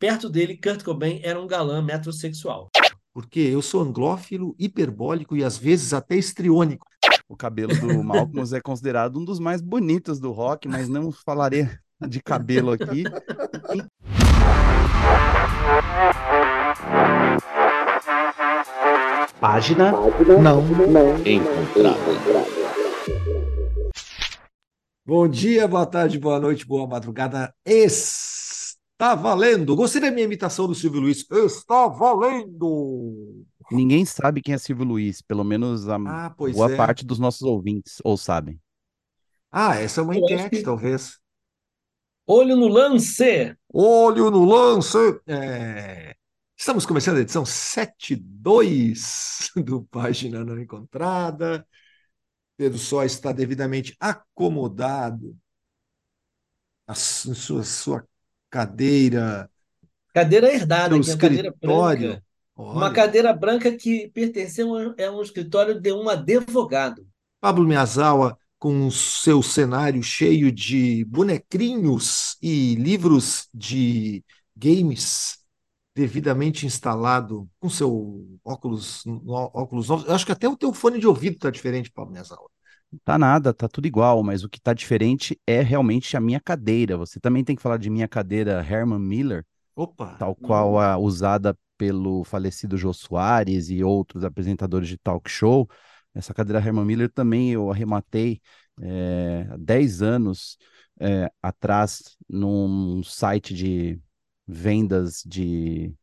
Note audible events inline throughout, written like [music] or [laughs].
Perto dele, Kurt Cobain era um galã metrosexual. Porque eu sou anglófilo, hiperbólico e às vezes até estriônico. O cabelo do [laughs] Malcolm é considerado um dos mais bonitos do rock, mas não falarei de cabelo aqui. Página, não, não encontrada. Bom dia, boa tarde, boa noite, boa madrugada. Está valendo! Gostei da minha imitação do Silvio Luiz. Está valendo! Ninguém sabe quem é Silvio Luiz, pelo menos a Ah, boa é. parte dos nossos ouvintes, ou sabem. Ah, essa é uma Eu enquete, que- talvez. Olho no lance! Olho no lance! É, Estamos começando a edição 72 [laughs] do Página Não Encontrada. Pedro Só está devidamente acomodado a su- sua, sua cadeira, Cadeira herdada, que é a cadeira branca. Uma Olha, cadeira branca que pertenceu a é um escritório de um advogado. Pablo Miyazawa com o seu cenário cheio de bonecrinhos e livros de games devidamente instalado com seu óculos, óculos novos. Eu acho que até o teu fone de ouvido está diferente, Pablo Miyazawa. Tá nada, tá tudo igual, mas o que tá diferente é realmente a minha cadeira. Você também tem que falar de minha cadeira Herman Miller, Opa! tal qual a usada pelo falecido Jô Soares e outros apresentadores de talk show. Essa cadeira Herman Miller também eu arrematei é, há 10 anos é, atrás num site de vendas de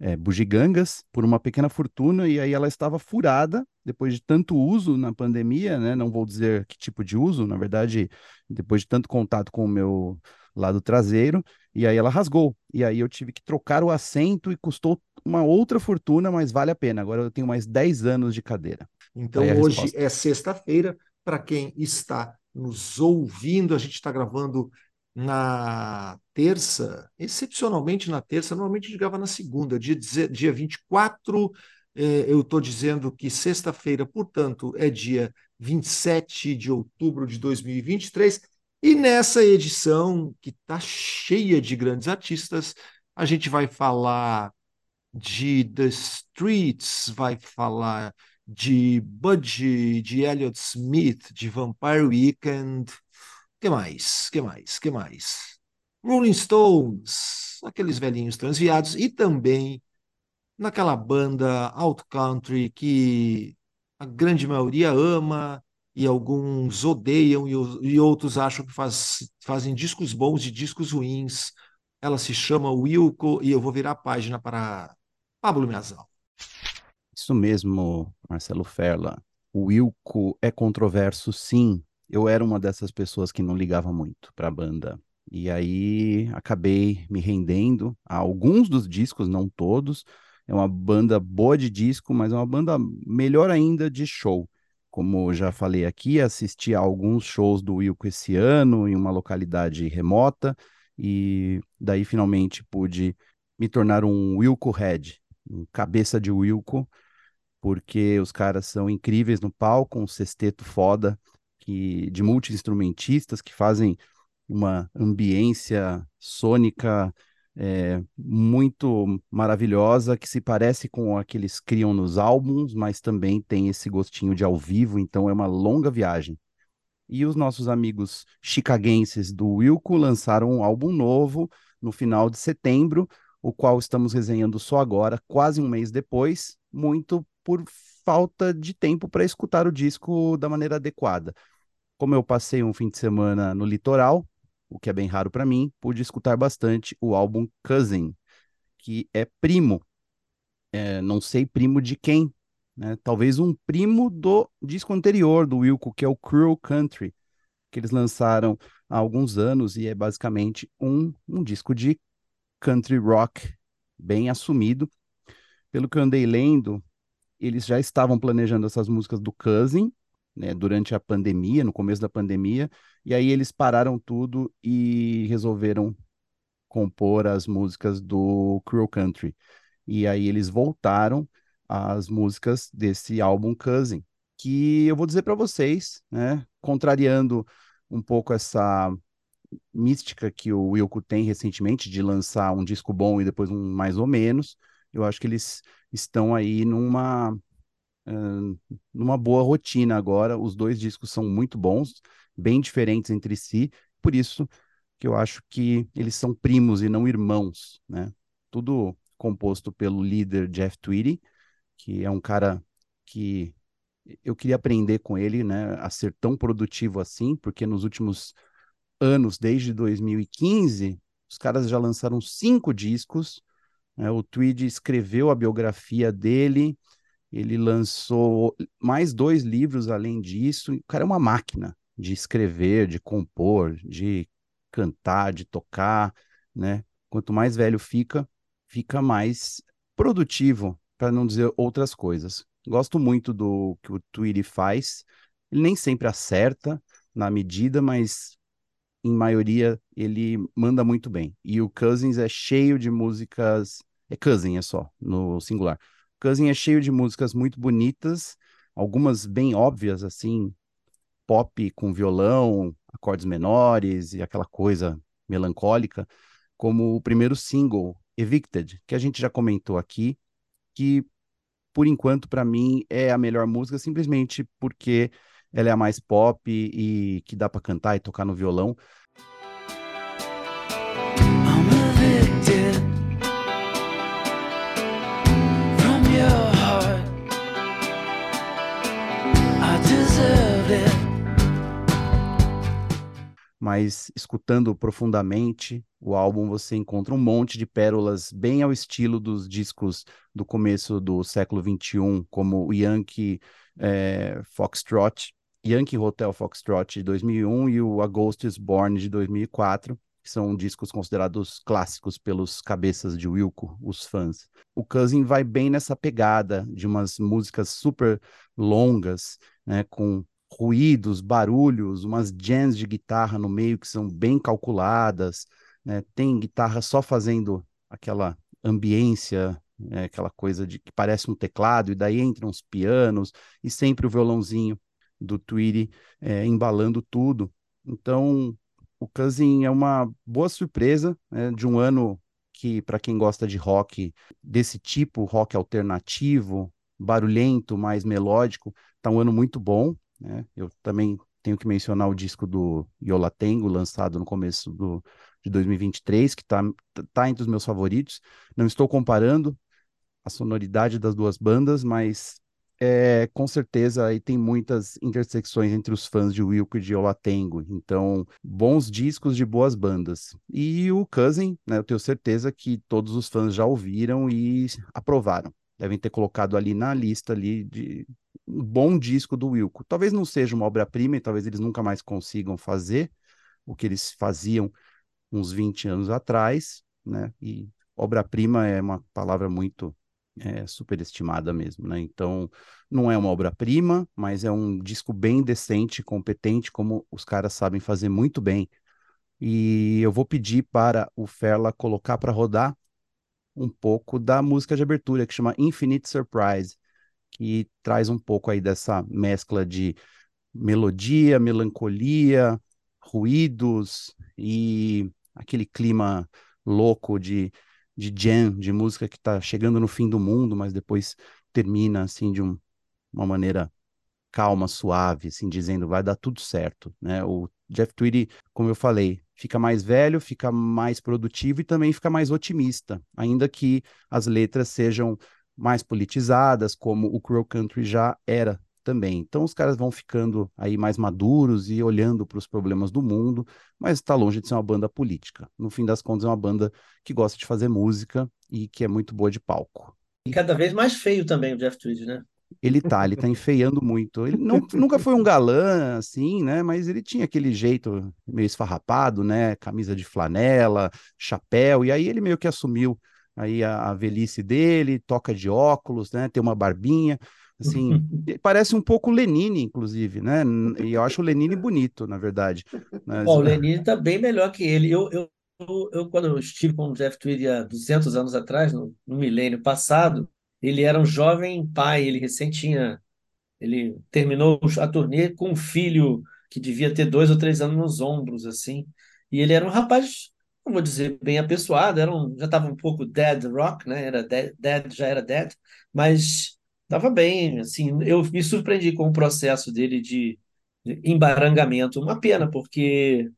é, bugigangas por uma pequena fortuna e aí ela estava furada depois de tanto uso na pandemia, né? Não vou dizer que tipo de uso, na verdade, depois de tanto contato com o meu lado traseiro, e aí ela rasgou. E aí eu tive que trocar o assento e custou uma outra fortuna, mas vale a pena. Agora eu tenho mais 10 anos de cadeira. Então, a hoje resposta. é sexta-feira. Para quem está nos ouvindo, a gente está gravando na terça, excepcionalmente na terça, normalmente a gente grava na segunda, dia, dia 24. eh, eu estou dizendo que sexta-feira, portanto, é dia 27 de outubro de 2023. E nessa edição, que está cheia de grandes artistas, a gente vai falar de The Streets, vai falar de Budgie, de Elliott Smith, de Vampire Weekend. Que mais? que mais? que mais? Rolling Stones, aqueles velhinhos transviados, e também naquela banda Out Country que a grande maioria ama e alguns odeiam e, e outros acham que faz- fazem discos bons e discos ruins. Ela se chama Wilco e eu vou virar a página para Pablo Miazal. Isso mesmo, Marcelo Ferla. O Wilco é controverso, sim. Eu era uma dessas pessoas que não ligava muito para a banda. E aí acabei me rendendo a alguns dos discos, não todos. É uma banda boa de disco, mas é uma banda melhor ainda de show. Como já falei aqui, assisti a alguns shows do Wilco esse ano em uma localidade remota e daí finalmente pude me tornar um Wilco Head, um cabeça de Wilco porque os caras são incríveis no palco, um sexteto foda que de multi-instrumentistas que fazem uma ambiência sônica é, muito maravilhosa, que se parece com a que eles criam nos álbuns, mas também tem esse gostinho de ao vivo, então é uma longa viagem. E os nossos amigos chicaguenses do Wilco lançaram um álbum novo no final de setembro, o qual estamos resenhando só agora, quase um mês depois, muito por falta de tempo para escutar o disco da maneira adequada. Como eu passei um fim de semana no litoral, o que é bem raro para mim, pude escutar bastante o álbum Cousin, que é primo, é, não sei primo de quem, né? Talvez um primo do disco anterior do Wilco, que é o Cruel Country, que eles lançaram há alguns anos e é basicamente um, um disco de country rock bem assumido. Pelo que eu andei lendo, eles já estavam planejando essas músicas do Cousin, né, durante a pandemia, no começo da pandemia, e aí eles pararam tudo e resolveram compor as músicas do Cruel Country. E aí eles voltaram às músicas desse álbum Cousin, que eu vou dizer para vocês, né, contrariando um pouco essa mística que o Wilco tem recentemente de lançar um disco bom e depois um mais ou menos. Eu acho que eles estão aí numa numa boa rotina agora. Os dois discos são muito bons, bem diferentes entre si. Por isso que eu acho que eles são primos e não irmãos, né? Tudo composto pelo líder Jeff Tweedy, que é um cara que eu queria aprender com ele, né, a ser tão produtivo assim, porque nos últimos anos, desde 2015, os caras já lançaram cinco discos. Né, o Tweed escreveu a biografia dele, ele lançou mais dois livros além disso. O cara é uma máquina de escrever, de compor, de cantar, de tocar, né? Quanto mais velho fica, fica mais produtivo, para não dizer outras coisas. Gosto muito do que o Tweety faz. Ele nem sempre acerta na medida, mas em maioria ele manda muito bem. E o Cousins é cheio de músicas. É Cousin, é só, no singular. Cousin é cheio de músicas muito bonitas, algumas bem óbvias, assim, pop com violão, acordes menores e aquela coisa melancólica, como o primeiro single, Evicted, que a gente já comentou aqui, que por enquanto, para mim, é a melhor música, simplesmente porque ela é a mais pop e que dá para cantar e tocar no violão. Mas escutando profundamente o álbum você encontra um monte de pérolas bem ao estilo dos discos do começo do século XXI, como o Yankee é, Foxtrot, Yankee Hotel Foxtrot de 2001 e o A Ghost is Born de 2004, que são discos considerados clássicos pelos cabeças de Wilco, os fãs. O Cousin vai bem nessa pegada de umas músicas super longas, né, com ruídos, barulhos, umas jams de guitarra no meio que são bem calculadas, né? Tem guitarra só fazendo aquela ambiência, né? aquela coisa de que parece um teclado, e daí entram os pianos, e sempre o violãozinho do Tweety é, embalando tudo. Então, o Cousin é uma boa surpresa né? de um ano que, para quem gosta de rock desse tipo, rock alternativo, barulhento, mais melódico, tá um ano muito bom. Né? Eu também tenho que mencionar o disco do Yola Tengo, lançado no começo do, de 2023, que está tá entre os meus favoritos. Não estou comparando a sonoridade das duas bandas, mas é, com certeza aí tem muitas intersecções entre os fãs de Wilco e de Yola Tengo. Então, bons discos de boas bandas. E o Cousin, né, eu tenho certeza que todos os fãs já ouviram e aprovaram. Devem ter colocado ali na lista ali de bom disco do Wilco. Talvez não seja uma obra-prima e talvez eles nunca mais consigam fazer o que eles faziam uns 20 anos atrás, né? E obra-prima é uma palavra muito é, superestimada mesmo, né? Então, não é uma obra-prima, mas é um disco bem decente, competente, como os caras sabem fazer muito bem. E eu vou pedir para o Ferla colocar para rodar um pouco da música de abertura, que chama Infinite Surprise que traz um pouco aí dessa mescla de melodia, melancolia, ruídos e aquele clima louco de, de jam, de música que está chegando no fim do mundo, mas depois termina assim de um, uma maneira calma, suave, assim, dizendo vai dar tudo certo, né? O Jeff Tweedy, como eu falei, fica mais velho, fica mais produtivo e também fica mais otimista, ainda que as letras sejam mais politizadas, como o Crow Country já era também. Então os caras vão ficando aí mais maduros e olhando para os problemas do mundo, mas está longe de ser uma banda política. No fim das contas, é uma banda que gosta de fazer música e que é muito boa de palco. E cada vez mais feio também o Jeff Tweedy, né? Ele tá, ele tá enfeiando muito. Ele não, nunca foi um galã, assim, né? Mas ele tinha aquele jeito meio esfarrapado, né? Camisa de flanela, chapéu, e aí ele meio que assumiu aí a, a, velhice dele, toca de óculos, né? Tem uma barbinha, assim, [laughs] parece um pouco Lenine, inclusive, né? E eu acho o Lenine bonito, na verdade. Mas... Bom, o Lenine está bem melhor que ele. Eu, eu, eu, eu, quando eu estive com o Jeff Tweedy há 200 anos atrás, no, no milênio passado, ele era um jovem pai, ele recém tinha, ele terminou a turnê com um filho que devia ter dois ou três anos nos ombros, assim, E ele era um rapaz, vou dizer bem apessoado, era um, já estava um pouco dead rock, né? Era dead, dead já era dead, mas estava bem, assim, eu me surpreendi com o processo dele de, de embarangamento. Uma pena, porque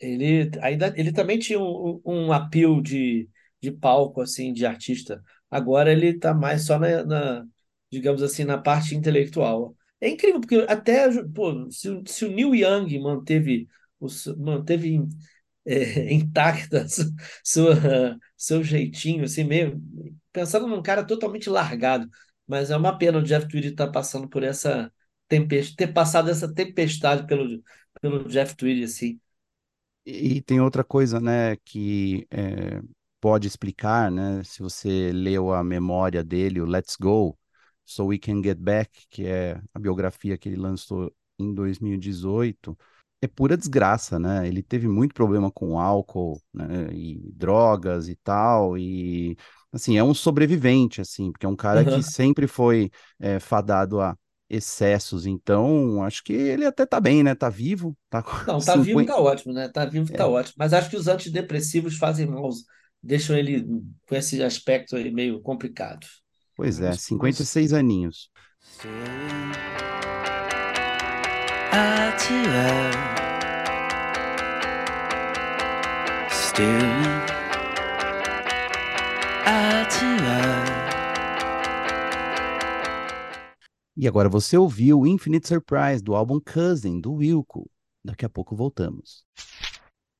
ele ainda ele também tinha um, um appeal de, de palco, assim, de artista. Agora ele está mais só na, na, digamos assim, na parte intelectual. É incrível, porque até pô, se, se o Neil Young manteve, manteve é, [laughs] intacta a su- sua, seu jeitinho, assim, meio pensando num cara totalmente largado. Mas é uma pena o Jeff Tweedy estar passando por essa tempestade, ter passado essa tempestade pelo, pelo Jeff Tweedy, assim. E, e tem outra coisa, né, que é, pode explicar, né, se você leu a memória dele, o Let's Go, So We Can Get Back, que é a biografia que ele lançou em 2018, é pura desgraça, né? Ele teve muito problema com álcool, né, e drogas e tal, e assim, é um sobrevivente, assim, porque é um cara que Aham. sempre foi é, fadado a excessos, então acho que ele até tá bem, né? Tá vivo, tá Não, [laughs] tá vivo, 50, tá ótimo, né? Tá vivo, tá ótimo. Mas acho que os antidepressivos fazem mal, deixam ele com esse aspecto aí meio complicado. Pois é, Vamos, vamos 56 aninhos. E agora você ouviu Infinite Surprise do álbum Cousin, do Wilco. Daqui a pouco voltamos.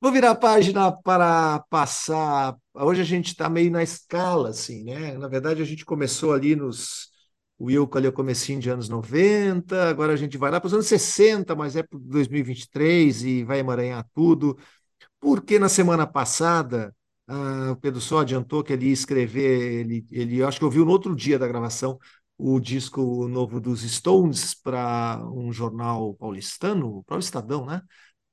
Vou virar a página para passar. Hoje a gente está meio na escala, assim, né? Na verdade, a gente começou ali nos. O Wilco ali, o comecinho de anos 90, agora a gente vai lá para os anos 60, mas é para 2023 e vai emaranhar tudo. Porque na semana passada, ah, o Pedro só adiantou que ele ia escrever, ele, ele acho que ouviu no outro dia da gravação, o disco novo dos Stones para um jornal paulistano, para o Estadão, né?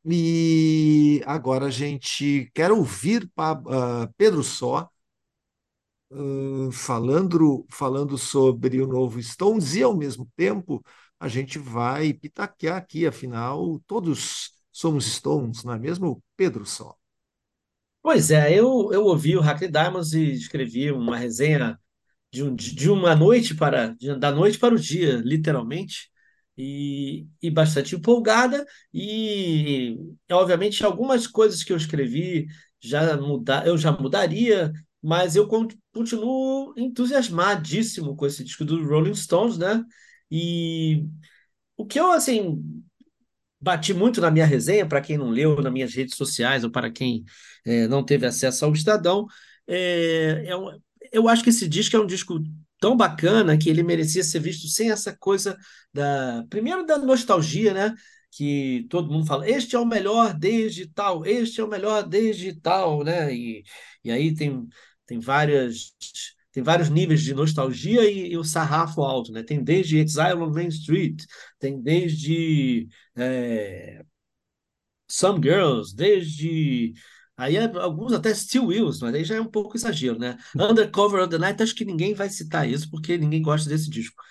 E agora a gente quer ouvir ah, Pedro Só ah, falando, falando sobre o novo Stones e, ao mesmo tempo, a gente vai pitaquear aqui, afinal, todos somos Stones, não é mesmo, Pedro Só? Pois é, eu, eu ouvi o Hackney Diamonds e escrevi uma resenha de, um, de uma noite para de- da noite para o dia, literalmente, e, e bastante empolgada. E obviamente algumas coisas que eu escrevi já muda, eu já mudaria, mas eu con- continuo entusiasmadíssimo com esse disco do Rolling Stones, né? E o que eu assim bati muito na minha resenha, para quem não leu, nas minhas redes sociais, ou para quem eh, não teve acesso ao Estadão, é, é um- eu acho que esse disco é um disco tão bacana que ele merecia ser visto sem essa coisa da, primeiro da nostalgia, né? Que todo mundo fala, este é o melhor desde tal, este é o melhor desde tal, né? E, e aí tem, tem várias. Tem vários níveis de nostalgia e, e o sarrafo alto, né? Tem desde Exile on Main Street, tem desde é, Some Girls, desde. Aí é- alguns até Steel Wheels, mas aí já é um pouco exagero, né? Undercover of the Night, acho que ninguém vai citar isso, porque ninguém gosta desse disco.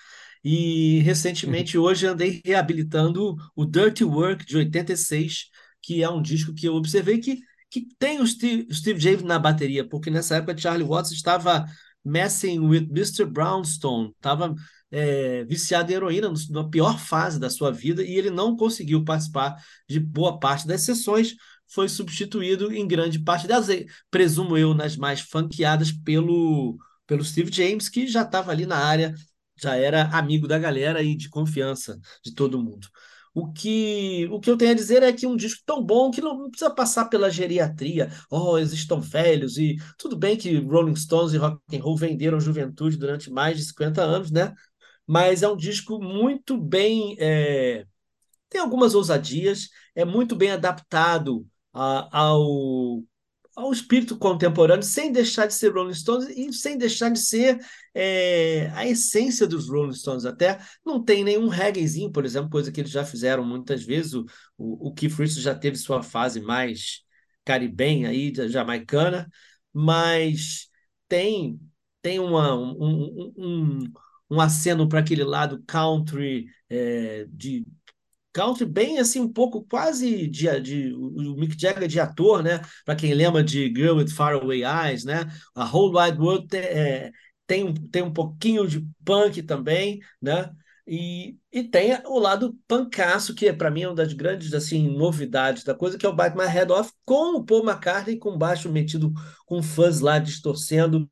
E recentemente, hoje, andei reabilitando o Dirty Work de 86, que é um disco que eu observei que, que tem o Steve, Steve James na bateria, porque nessa época Charlie Watts estava messing with Mr. Brownstone, estava é, viciado em heroína na pior fase da sua vida e ele não conseguiu participar de boa parte das sessões, foi substituído em grande parte eh, presumo eu, nas mais funkeadas pelo, pelo Steve James, que já estava ali na área, já era amigo da galera e de confiança de todo mundo. O que, o que eu tenho a dizer é que um disco tão bom que não precisa passar pela geriatria. Oh, eles estão velhos e tudo bem que Rolling Stones e rock and roll venderam juventude durante mais de 50 anos, né? Mas é um disco muito bem é, tem algumas ousadias, é muito bem adaptado a- ao, ao espírito contemporâneo, sem deixar de ser Rolling Stones e sem deixar de ser é, a essência dos Rolling Stones. Até não tem nenhum reggaezinho, por exemplo, coisa que eles já fizeram muitas vezes. O, o, o Keith Richards já teve sua fase mais caribenha aí, jamaicana, mas tem tem uma, um, um, um, um aceno para aquele lado country é, de country bem assim, um pouco quase de, de o Mick Jagger de ator, né? Para quem lembra de Girl with Faraway Eyes, né? A Whole Wide World é, tem, um, tem um pouquinho de punk também, né? E, e tem o lado pancaço, que é para mim é uma das grandes assim novidades da coisa, que é o Bite My Head Off com o Paul McCartney com baixo metido com fãs lá distorcendo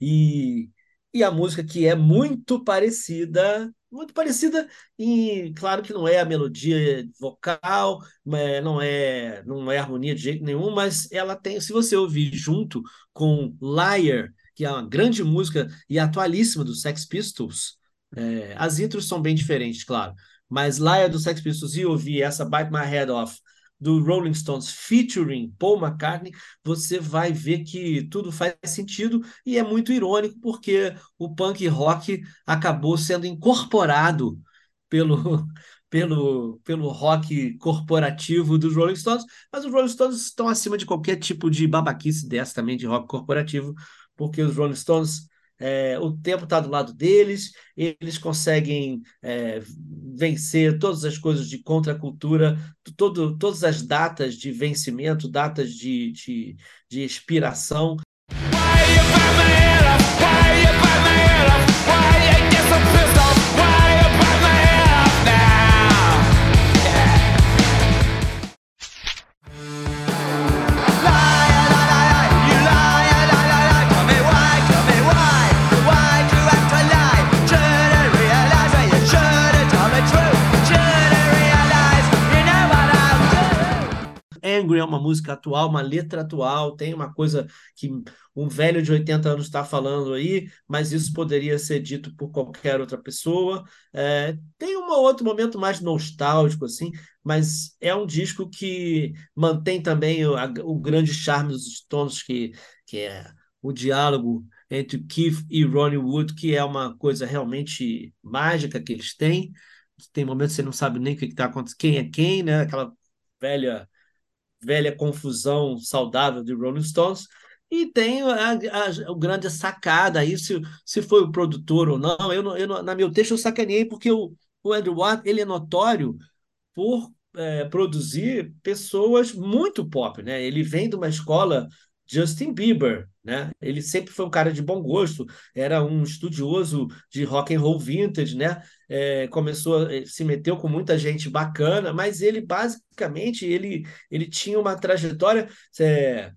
e, e a música que é muito parecida, muito parecida e claro que não é a melodia vocal, é, não é não é harmonia de jeito nenhum, mas ela tem, se você ouvir junto com Liar, que é uma grande música e atualíssima dos Sex Pistols, é, as intros são bem diferentes, claro. Mas Liar do Sex Pistols e ouvir essa Bite My Head Off do Rolling Stones featuring Paul McCartney, você vai ver que tudo faz sentido e é muito irônico porque o punk rock acabou sendo incorporado pelo, [laughs] pelo, pelo rock corporativo dos Rolling Stones, mas os Rolling Stones estão acima de qualquer tipo de babaquice dessa também de rock corporativo, porque os Rolling Stones é, o tempo está do lado deles, eles conseguem é, vencer todas as coisas de contracultura, todo, todas as datas de vencimento, datas de, de, de expiração. Angry é uma música atual, uma letra atual, tem uma coisa que um velho de 80 anos está falando aí, mas isso poderia ser dito por qualquer outra pessoa. É, tem um outro momento mais nostálgico, assim, mas é um disco que mantém também o, a, o grande charme dos Stones, que, que é o diálogo entre Keith e Ronnie Wood, que é uma coisa realmente mágica que eles têm. Tem momentos que você não sabe nem o que está acontecendo, quem é quem, né? Aquela velha velha confusão saudável de Rolling Stones. E tem a, a, a grande sacada aí, se, se foi o produtor ou não. Eu, eu na meu texto eu sacaneei porque o, o Andrew Watt ele é notório por é, produzir pessoas muito pop, né? Ele vem de uma escola Justin Bieber, né? Ele sempre foi um cara de bom gosto, era um estudioso de rock and roll vintage, né? É, começou, se meteu com muita gente bacana, mas ele basicamente ele, ele tinha uma trajetória é,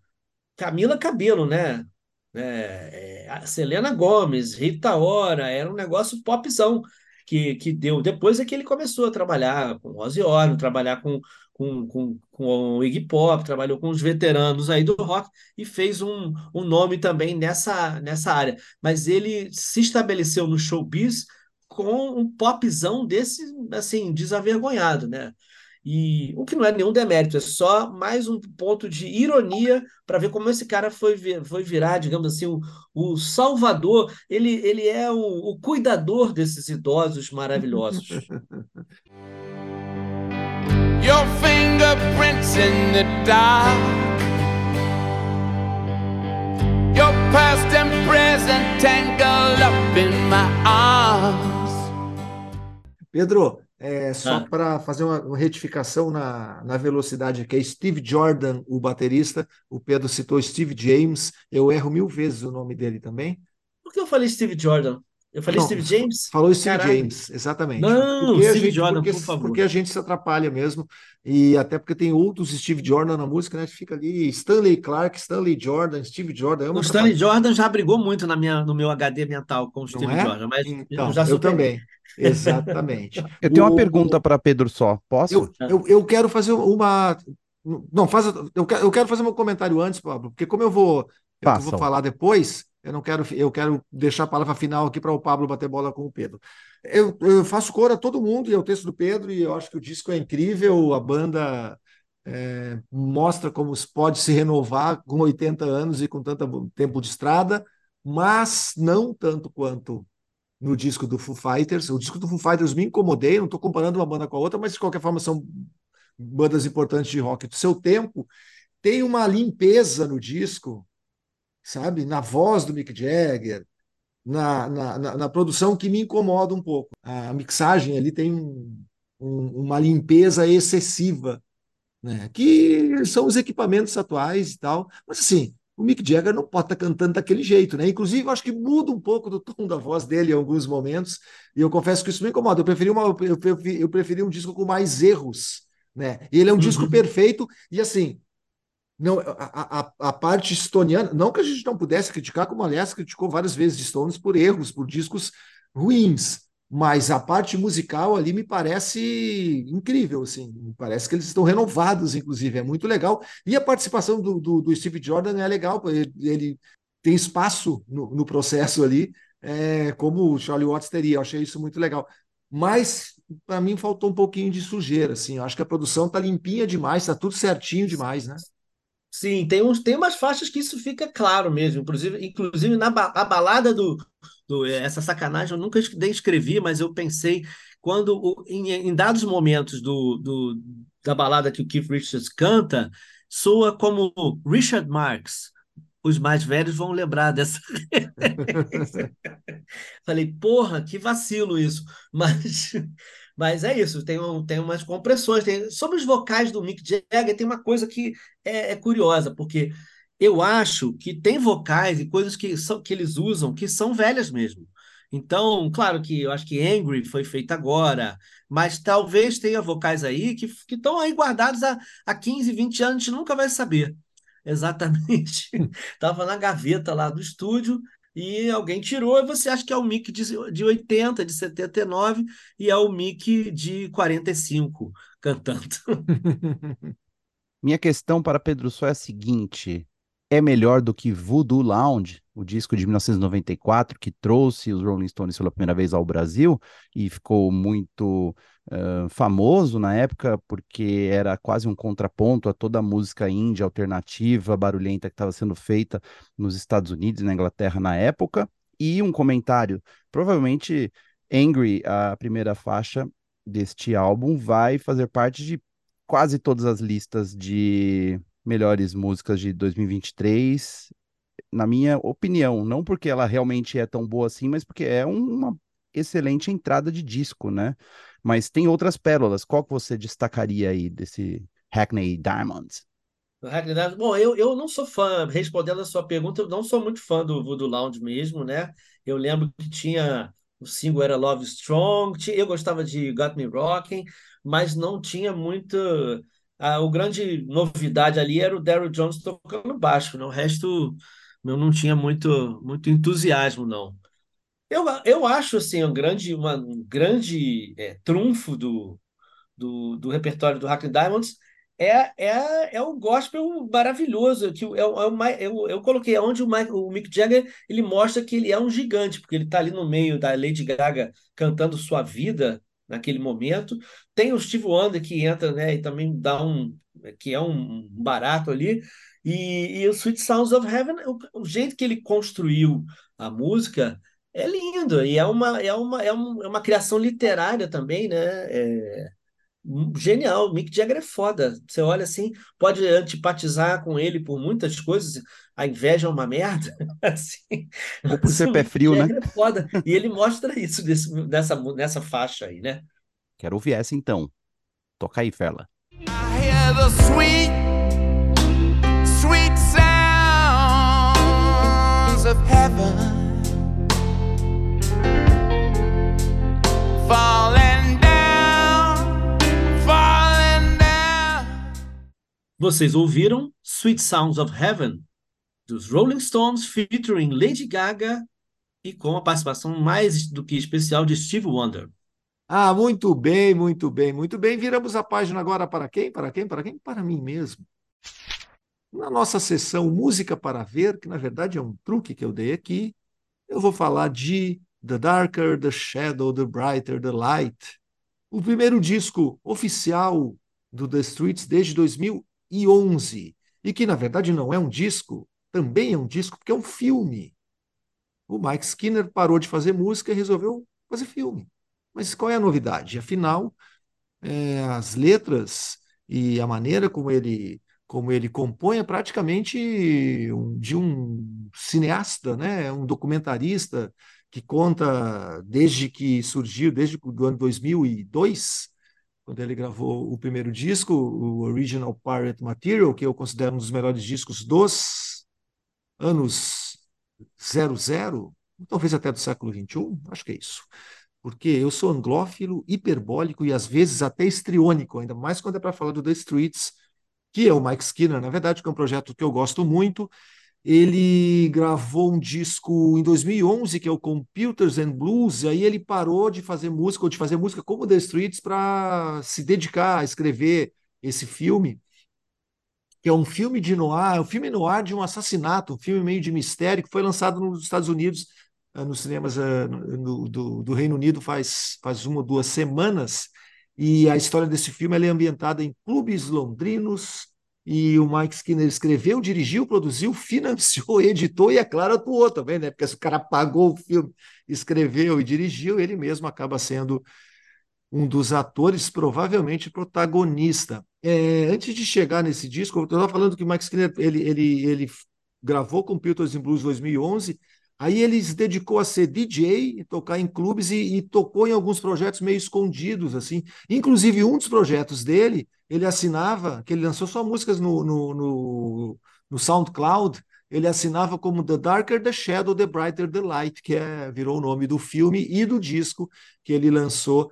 Camila Cabelo, né? É, é Selena Gomes, Rita Ora, era um negócio popzão que, que deu. Depois é que ele começou a trabalhar com Ozzy Osbourne, trabalhar com com, com, com o Iggy Pop, trabalhou com os veteranos aí do rock e fez um, um nome também nessa, nessa área. Mas ele se estabeleceu no showbiz com um popzão desse, assim, desavergonhado, né? E o que não é nenhum demérito, é só mais um ponto de ironia para ver como esse cara foi, foi virar, digamos assim, o, o salvador. Ele, ele é o, o cuidador desses idosos maravilhosos. [laughs] your fingerprints in the dark. Your past and present tangled up in my arms. Pedro, é, só ah. para fazer uma, uma retificação na, na velocidade aqui, é Steve Jordan, o baterista. O Pedro citou Steve James. Eu erro mil vezes o nome dele também. Por que eu falei Steve Jordan? Eu falei não, Steve James? Falou Steve Caralho. James, exatamente. Não, porque Steve gente, Jordan, porque, por favor. Porque a gente se atrapalha mesmo. E até porque tem outros Steve Jordan na música, né? Fica ali Stanley Clark, Stanley Jordan, Steve Jordan. É o Stanley Jordan já brigou muito na minha, no meu HD mental com o Steve é? Jordan, mas então, eu já Eu também. Exatamente. [laughs] eu tenho o... uma pergunta para Pedro só. Posso? Eu, eu, eu, quero fazer uma. Não, faz. Eu quero, eu quero fazer um comentário antes, Pablo, porque como eu vou, eu vou falar depois, eu não quero, eu quero deixar a palavra final aqui para o Pablo bater bola com o Pedro. Eu, eu, faço cor a todo mundo e é o texto do Pedro, e eu acho que o disco é incrível, a banda é, mostra como pode se renovar com 80 anos e com tanto tempo de estrada, mas não tanto quanto no disco do Foo Fighters. O disco do Foo Fighters me incomodei, não estou comparando uma banda com a outra, mas de qualquer forma são bandas importantes de rock do seu tempo. Tem uma limpeza no disco sabe? Na voz do Mick Jagger, na, na, na, na, produção que me incomoda um pouco. A mixagem ali tem um, um, uma limpeza excessiva, né? que são os equipamentos atuais e tal. Mas assim, o Mick Jagger não pode estar tá cantando daquele jeito, né? Inclusive, eu acho que muda um pouco do tom da voz dele em alguns momentos, e eu confesso que isso me incomoda. Eu preferi, uma, eu preferi, eu preferi um disco com mais erros, né? E ele é um uhum. disco perfeito, e assim, não, a, a, a, parte estoniana, não que a gente não pudesse criticar, como aliás criticou várias vezes Stones por erros, por discos ruins, mas a parte musical ali me parece incrível, assim, parece que eles estão renovados, inclusive, é muito legal. E a participação do, do, do Steve Jordan é legal, ele, ele tem espaço no, no processo ali, é, como o Charlie Watts teria, eu achei isso muito legal. Mas, para mim, faltou um pouquinho de sujeira, assim, eu acho que a produção está limpinha demais, está tudo certinho demais, né? Sim, tem, uns, tem umas faixas que isso fica claro mesmo. Inclusive, inclusive na ba a balada do, do. Essa sacanagem eu nunca nem escrevi, mas eu pensei quando, em, em, dados momentos do, do, da balada que o Keith Richards canta, soa como Richard Marx. Os mais velhos vão lembrar dessa. [laughs] Falei, porra, que vacilo isso. Mas mas é isso, tem, um, tem umas compressões. Tem... Sobre os vocais do Mick Jagger, tem uma coisa que é, é, curiosa, porque eu acho que tem vocais e coisas que, são, que eles usam que são velhas mesmo. Então, claro que eu acho que Angry foi feita agora, mas talvez tenha vocais aí que estão aí guardados há, há 15, 20 anos, a gente nunca vai saber exatamente. [laughs] Estava na gaveta lá do estúdio e alguém tirou, e você acha que é o mic de, de 80, de 79, e é o mic de 45 cantando. [laughs] Minha questão para Pedro só é a seguinte: é melhor do que Voodoo Lounge, o disco de 1994 que trouxe os Rolling Stones pela primeira vez ao Brasil e ficou muito uh, famoso na época porque era quase um contraponto a toda a música índia alternativa, barulhenta que estava sendo feita nos Estados Unidos e na Inglaterra na época. E um comentário, provavelmente Angry, a primeira faixa deste álbum, vai fazer parte de quase todas as listas de melhores músicas de 2023, na minha opinião. Não porque ela realmente é tão boa assim, mas porque é uma excelente entrada de disco, né? Mas tem outras pérolas. Qual que você destacaria aí desse Hackney Diamonds? Bom, eu, eu não sou fã, respondendo a sua pergunta, eu não sou muito fã do Voodoo Lounge mesmo, né? Eu lembro que tinha o single era Love Strong, eu gostava de Got Me Rocking, mas não tinha muito a, o grande novidade ali era o Daryl Jones tocando baixo, né? o resto eu não tinha muito, muito entusiasmo, não. Eu, eu acho assim, um grande, uma, um grande é, trunfo do, do, do repertório do Hack Diamonds é, é, é o gospel maravilhoso que é, é o, eu, eu coloquei onde o, Mike, o Mick Jagger ele mostra que ele é um gigante porque ele está ali no meio da Lady Gaga cantando sua vida naquele momento. Tem o Steve Wonder que entra, né, e também dá um que é um barato ali. E, e o Sweet Sounds of Heaven, o, o, jeito que ele construiu a música é lindo e é uma é uma é, um, é uma criação literária também, né? É, genial. Mick Jagger é foda. Você olha assim, pode antipatizar com ele por muitas coisas. A inveja é uma merda. [laughs] assim. Ou por ser pé [laughs] frio, né? É foda. E ele mostra isso desse, nessa, nessa faixa aí, né? Quero ouvir essa então. Toca aí, Ferla. I hear the sweet, sweet sounds of heaven. Vocês ouviram Sweet Sounds of Heaven, dos Rolling Stones, featuring Lady Gaga e com a participação mais do que especial de Steve Wonder. Ah, muito bem, muito bem, muito bem. Viramos a página agora para quem? Para quem? Para quem? Para mim mesmo. Na nossa sessão Música para Ver, que na verdade é um truque que eu dei aqui, eu vou falar de The Darker, The Shadow, The Brighter, The Light, o primeiro disco oficial do The Streets desde 2000 2011, e que na verdade não é um disco, também é um disco porque é um filme. O Mike Skinner parou de fazer música e resolveu fazer filme. Mas qual é a novidade? Afinal, é, as letras e a maneira como ele como ele compõe é praticamente um, de um cineasta, né? um documentarista que conta desde que surgiu, desde o ano 2002, quando ele gravou o primeiro disco, o Original Pirate Material, que eu considero um dos melhores discos dos anos 00, talvez até do século XXI, acho que é isso. Porque eu sou anglófilo, hiperbólico e às vezes até estriônico, ainda mais quando é para falar do The Streets, que é o Mike Skinner, na verdade, que é um projeto que eu gosto muito. Ele gravou um disco em 2011, que é o Computers and Blues, e aí ele parou de fazer música, ou de fazer música como The Streets, para se dedicar a escrever esse filme, que é um filme de noir, um filme noir de um assassinato, um filme meio de mistério, que foi lançado nos Estados Unidos, eh, nos cinemas eh, no, do, do Reino Unido faz, faz uma ou duas semanas, e a história desse filme é ambientada em clubes londrinos, e o Mike Skinner escreveu, dirigiu, produziu, [laughs] financiou, editou e, é claro, atuou também, né? Porque se o cara pagou o filme, escreveu e dirigiu, ele mesmo acaba sendo um dos atores, provavelmente protagonista. É, antes de chegar nesse disco, eu estava falando que o Mike Skinner ele, ele, ele gravou Computers in Blues 2011 Aí ele se dedicou a ser DJ, tocar em clubes e, e, tocou em alguns projetos meio escondidos, assim. Inclusive, um dos projetos dele, ele assinava, que ele lançou só músicas no, no, no, no SoundCloud, ele assinava como The Darker the Shadow, The Brighter the Light, que é, virou o nome do filme e do disco que ele lançou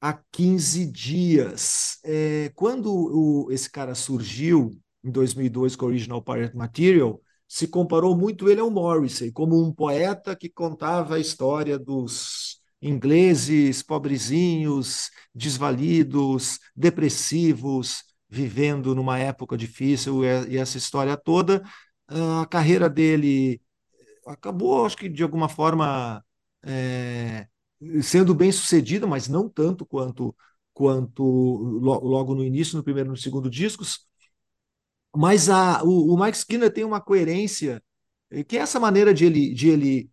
há 15 dias. É, quando o, esse cara surgiu, em 2002, com o Original Pirate Material, se comparou muito ele ao Morrissey, como um poeta que contava a história dos ingleses pobrezinhos, desvalidos, depressivos, vivendo numa época difícil, e essa história toda. A carreira dele acabou, acho que de alguma forma, é, sendo bem sucedida, mas não tanto quanto quanto logo no início, no primeiro e no segundo discos, mas a, o, o Mike Skinner tem uma coerência, eh, que é essa maneira de ele, de ele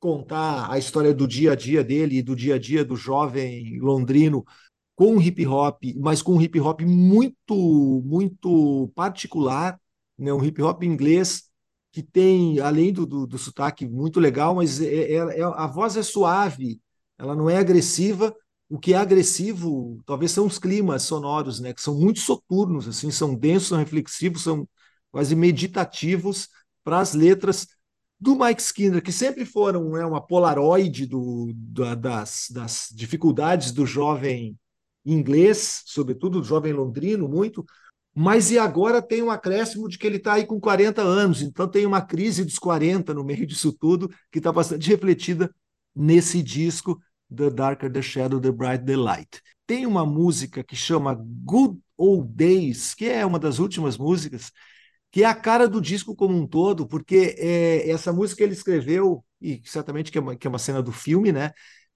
contar a história do dia a dia dele, do dia a dia do jovem londrino, com hip hop, mas com um hip hop muito, muito particular, né? um hip hop inglês que tem, além do, do, do sotaque muito legal, mas é, é, é, a voz é suave, ela não é agressiva, o que é agressivo talvez são os climas sonoros, né, que são muito soturnos, assim, são densos, são reflexivos, são quase meditativos para as letras do Mike Skinner, que sempre foram né, uma polaroide do, da, das, das dificuldades do jovem inglês, sobretudo do jovem londrino, muito, mas e agora tem um acréscimo de que ele está aí com 40 anos, então tem uma crise dos 40 no meio disso tudo, que está bastante [laughs] refletida nesse disco The Darker the Shadow, The Bright the Light. Tem uma música que chama Good Old Days, que é uma das últimas músicas, que é a cara do disco como um todo, porque é, essa música ele escreveu, e certamente que é uma, que é uma cena do filme, né?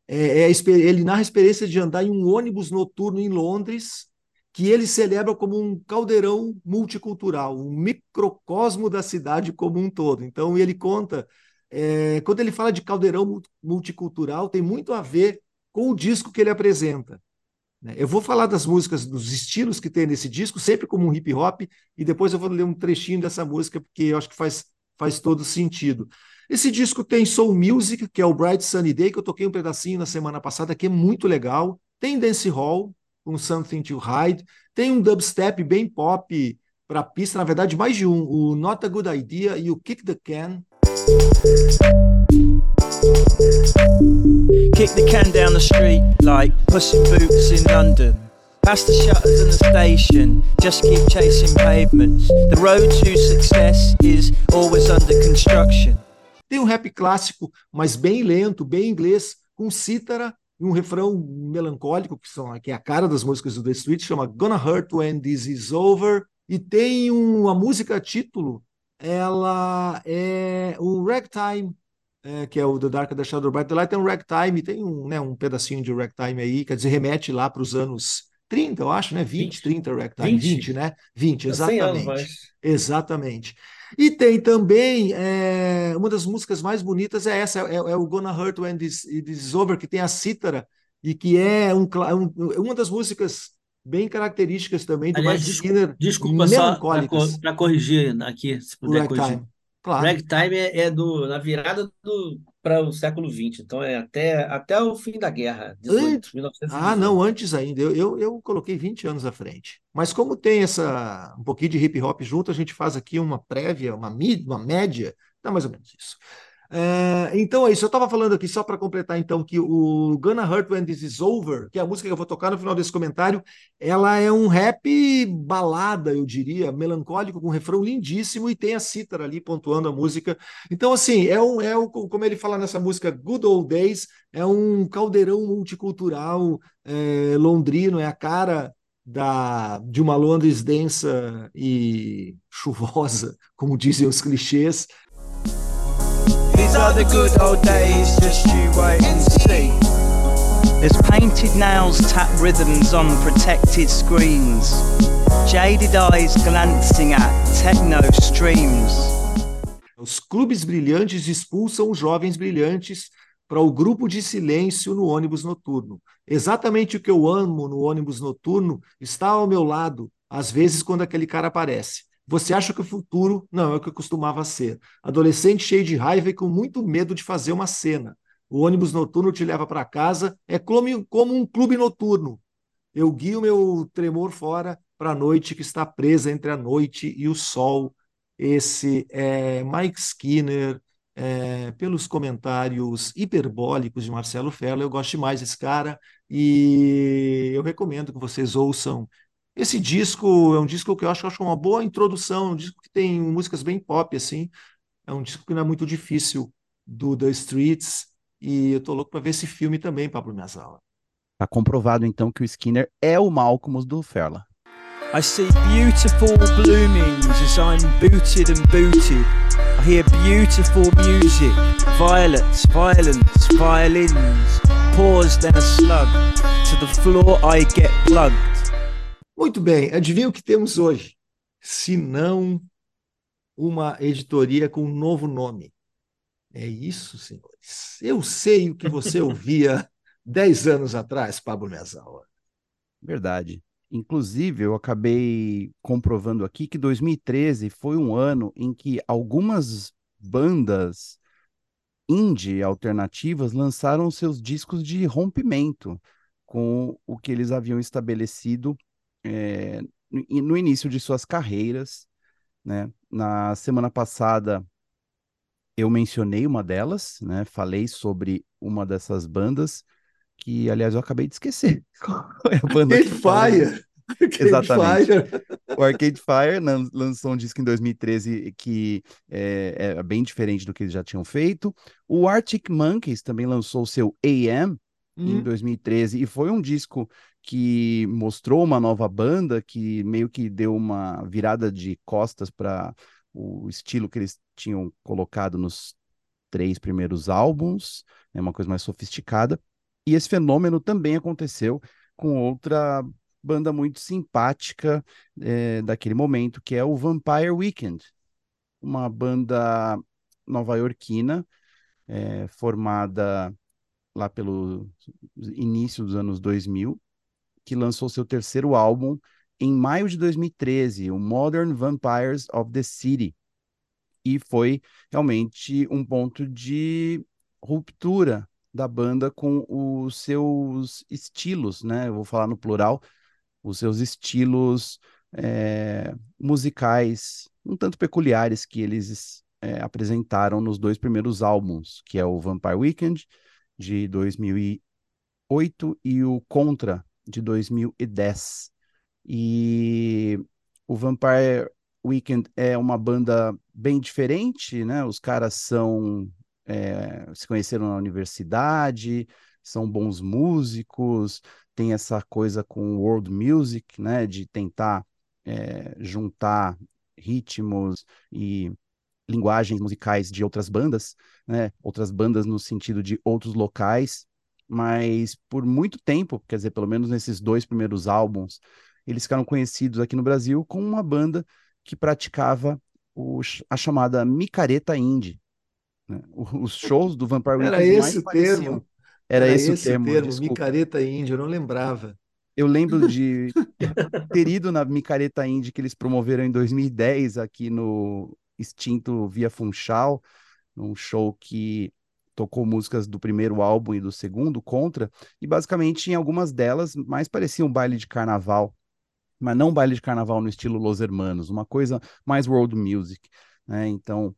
É, é, ele narra a experiência de andar em um ônibus noturno em Londres, que ele celebra como um caldeirão multicultural, um microcosmo da cidade como um todo. Então ele conta é, quando ele fala de caldeirão multicultural, tem muito a ver com o disco que ele apresenta. Né? Eu vou falar das músicas, dos estilos que tem nesse disco, sempre como um hip hop, e depois eu vou ler um trechinho dessa música, porque eu acho que faz, faz todo sentido. Esse disco tem Soul Music, que é o Bright Sunny Day, que eu toquei um pedacinho na semana passada, que é muito legal. Tem Dance Hall, com Something to Hide. Tem um dubstep bem pop para pista, na verdade, mais de um. O Not a Good Idea e o Kick the Can, Kick the can down the street like pushing boots in London. Past the shutters and the station, just keep chasing pavements. The road to success is always under construction. Tem um rap clássico, mas bem lento, bem inglês, com cítara e um refrão melancólico, que, são, que é a cara das músicas do The Street, chama Gonna Hurt When This Is Over. E tem uma música título ela é o ragtime, é, que é o The Dark the Shadow Bright. Lá tem um ragtime, tem um, né, um pedacinho de ragtime aí, quer dizer, remete lá para os anos 30, eu acho, né? 20, 20 30 ragtime. 20, 20 né? 20, exatamente. Anos, exatamente. E tem também é, uma das músicas mais bonitas é essa, é, é o Gonna Hurt When This, This Is Over, que tem a cítara, e que é um, um, uma das músicas bem características também do Aliás, Mike Skinner. Desculpa só para corrigir aqui, se puder corrigir. Claro. Ragtime é, é do, na virada do para o século XX, então é até, até o fim da guerra, 18, 1918. Ah, não, antes ainda. Eu, eu, eu coloquei 20 anos à frente. Mas como tem essa um pouquinho de hip hop junto, a gente faz aqui uma prévia, uma, uma média, dá mais ou menos isso. É, então é isso. Eu estava falando aqui, só para completar, então, que o Gonna Hurt When This Is Over, que é a música que eu vou tocar no final desse comentário, ela é um rap balada, eu diria, melancólico, com um refrão lindíssimo e tem a cítara ali pontuando a música. Então, assim, é um, é um como ele fala nessa música, Good Old Days, é um caldeirão multicultural é, londrino, é a cara da, de uma Londres densa e chuvosa, [laughs] como dizem os clichês, These are the good old days, just you wait and see. There's painted nails, tap rhythms on protected screens. Jaded eyes glancing at techno streams. Os clubes brilhantes expulsam os jovens brilhantes para o grupo de silêncio no ônibus noturno. Exatamente o que eu amo no ônibus noturno está ao meu lado, às vezes quando aquele cara aparece. Você acha que o futuro não é o que costumava ser. Adolescente cheio de raiva e com muito medo de fazer uma cena. O ônibus noturno te leva para casa, é como, um clube noturno. Eu guio meu tremor fora para a noite que está presa entre a noite e o sol. Esse é Mike Skinner, é, pelos comentários hiperbólicos de Marcelo Ferro. Eu gosto demais desse cara e eu recomendo que vocês ouçam esse disco é um disco que eu acho, acho uma boa introdução, um disco que tem músicas bem pop, assim. É um disco que não é muito difícil do The Streets. E eu tô louco para ver esse filme também, Pablo Miazala. Tá comprovado então que o Skinner é o Malcolm do Ferla. I see beautiful bloomings as I'm booted and booted. I hear beautiful music, violets, violence, violins. Pause then a slug. To the floor I get plugged. Muito bem, adivinha o que temos hoje? Se não uma editoria com um novo nome. É isso, senhores. Eu sei o que você [laughs] ouvia 10 anos atrás, Pablo Mesawa. Verdade. Inclusive, eu acabei comprovando aqui que 2013 foi um ano em que algumas bandas indie alternativas lançaram seus discos de rompimento com o que eles haviam estabelecido é, no início de suas carreiras, né? Na semana passada eu mencionei uma delas, né? Falei sobre uma dessas bandas que, aliás, eu acabei de esquecer. [laughs] Qual é a banda Arcade Fire. Arcade Exatamente. Fire. O Arcade Fire lançou um disco em 2013 que é, é, bem diferente do que eles já tinham feito. O Arctic Monkeys também lançou seu AM em 2013 uhum. e foi um disco que mostrou uma nova banda que meio que deu uma virada de costas para o estilo que eles tinham colocado nos três primeiros álbuns, é né, uma coisa mais sofisticada. E esse fenômeno também aconteceu com outra banda muito simpática é, daquele momento, que é o Vampire Weekend, uma banda nova-iorquina é, formada lá pelo início dos anos 2000, que lançou seu terceiro álbum em maio de 2013, o Modern Vampires of the City. E foi realmente um ponto de ruptura da banda com os seus estilos, né? Eu vou falar no plural, os seus estilos é, musicais um tanto peculiares que eles é, apresentaram nos dois primeiros álbuns, que é o Vampire Weekend de 2008 e o Contra de 2010. E o Vampire Weekend é uma banda bem diferente, né? Os caras são é, se conheceram na universidade, são bons músicos, tem essa coisa com world music, né? De tentar é, juntar ritmos e linguagens musicais de outras bandas, né? Outras bandas no sentido de outros locais mas por muito tempo, quer dizer, pelo menos nesses dois primeiros álbuns, eles ficaram conhecidos aqui no Brasil como uma banda que praticava o, a chamada micareta indie. Né? Os shows do Vampire Weekend Era esse o termo. Era, Era esse, esse, o termo, termo micareta indie, eu não lembrava. Eu lembro de [laughs] ter ido na micareta indie que eles promoveram em 2010 aqui no, extinto Via Funchal, num show que tocou músicas do primeiro álbum e do segundo, Contra, e basicamente em algumas delas mais parecia um baile de carnaval, mas não um baile de carnaval no estilo Los Hermanos, uma coisa mais world music, né? Então,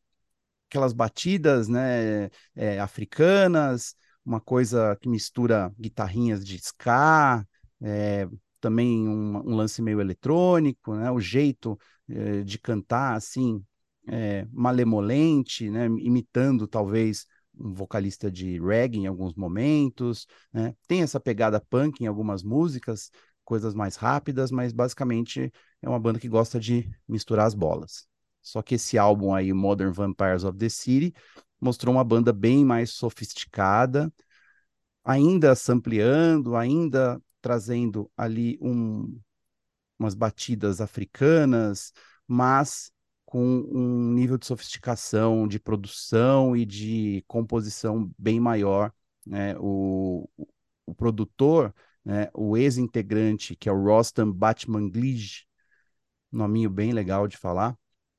aquelas batidas, né, é, africanas, uma coisa que mistura guitarrinhas de ska, é, também um, um, lance meio eletrônico, né, o jeito é, de cantar assim, é, malemolente, né, imitando talvez vocalista de reggae em alguns momentos, né? Tem essa pegada punk em algumas músicas, coisas mais rápidas, mas basicamente é uma banda que gosta de misturar as bolas. Só que esse álbum aí, Modern Vampires of the City, mostrou uma banda bem mais sofisticada, ainda sampleando, ainda trazendo ali um, umas batidas africanas, mas com um nível de sofisticação, de produção e de composição bem maior. Né? O, o produtor, né? o ex-integrante, que é o Rostam Batmanglij, nominho bem legal de falar,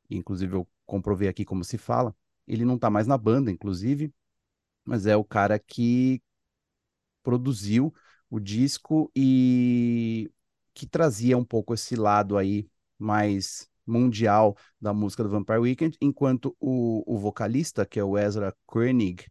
inclusive eu comprovei aqui como se fala, ele não está mais na banda, inclusive, mas é o cara que produziu o disco e que trazia um pouco esse lado aí mais mundial da música do Vampire Weekend, enquanto o, o vocalista, que é o Ezra Koenig,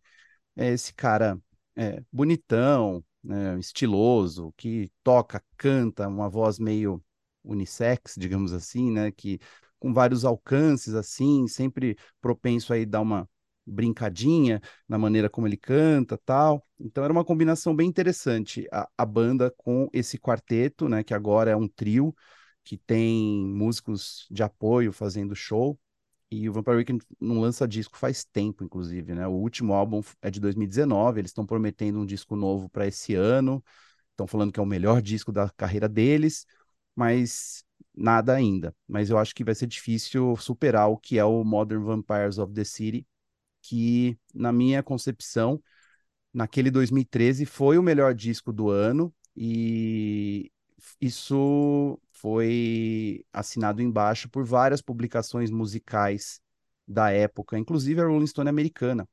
é esse cara é, bonitão, né, estiloso, que toca, canta, uma voz meio unissex, digamos assim, né, que com vários alcances, assim, sempre propenso aí dar uma brincadinha na maneira como ele canta, tal. Então era uma combinação bem interessante a, a banda com esse quarteto, né, que agora é um trio, que tem músicos de apoio fazendo show. E o Vampire Weekend não lança disco faz tempo, inclusive, né? O último álbum é de 2019, eles estão prometendo um disco novo para esse ano. Estão falando que é o melhor disco da carreira deles, mas nada ainda. Mas eu acho que vai ser difícil superar o que é o Modern Vampires of the City, que, na minha concepção, naquele 2013 foi o melhor disco do ano e isso foi assinado embaixo por várias publicações musicais da época, inclusive a Rolling Stone americana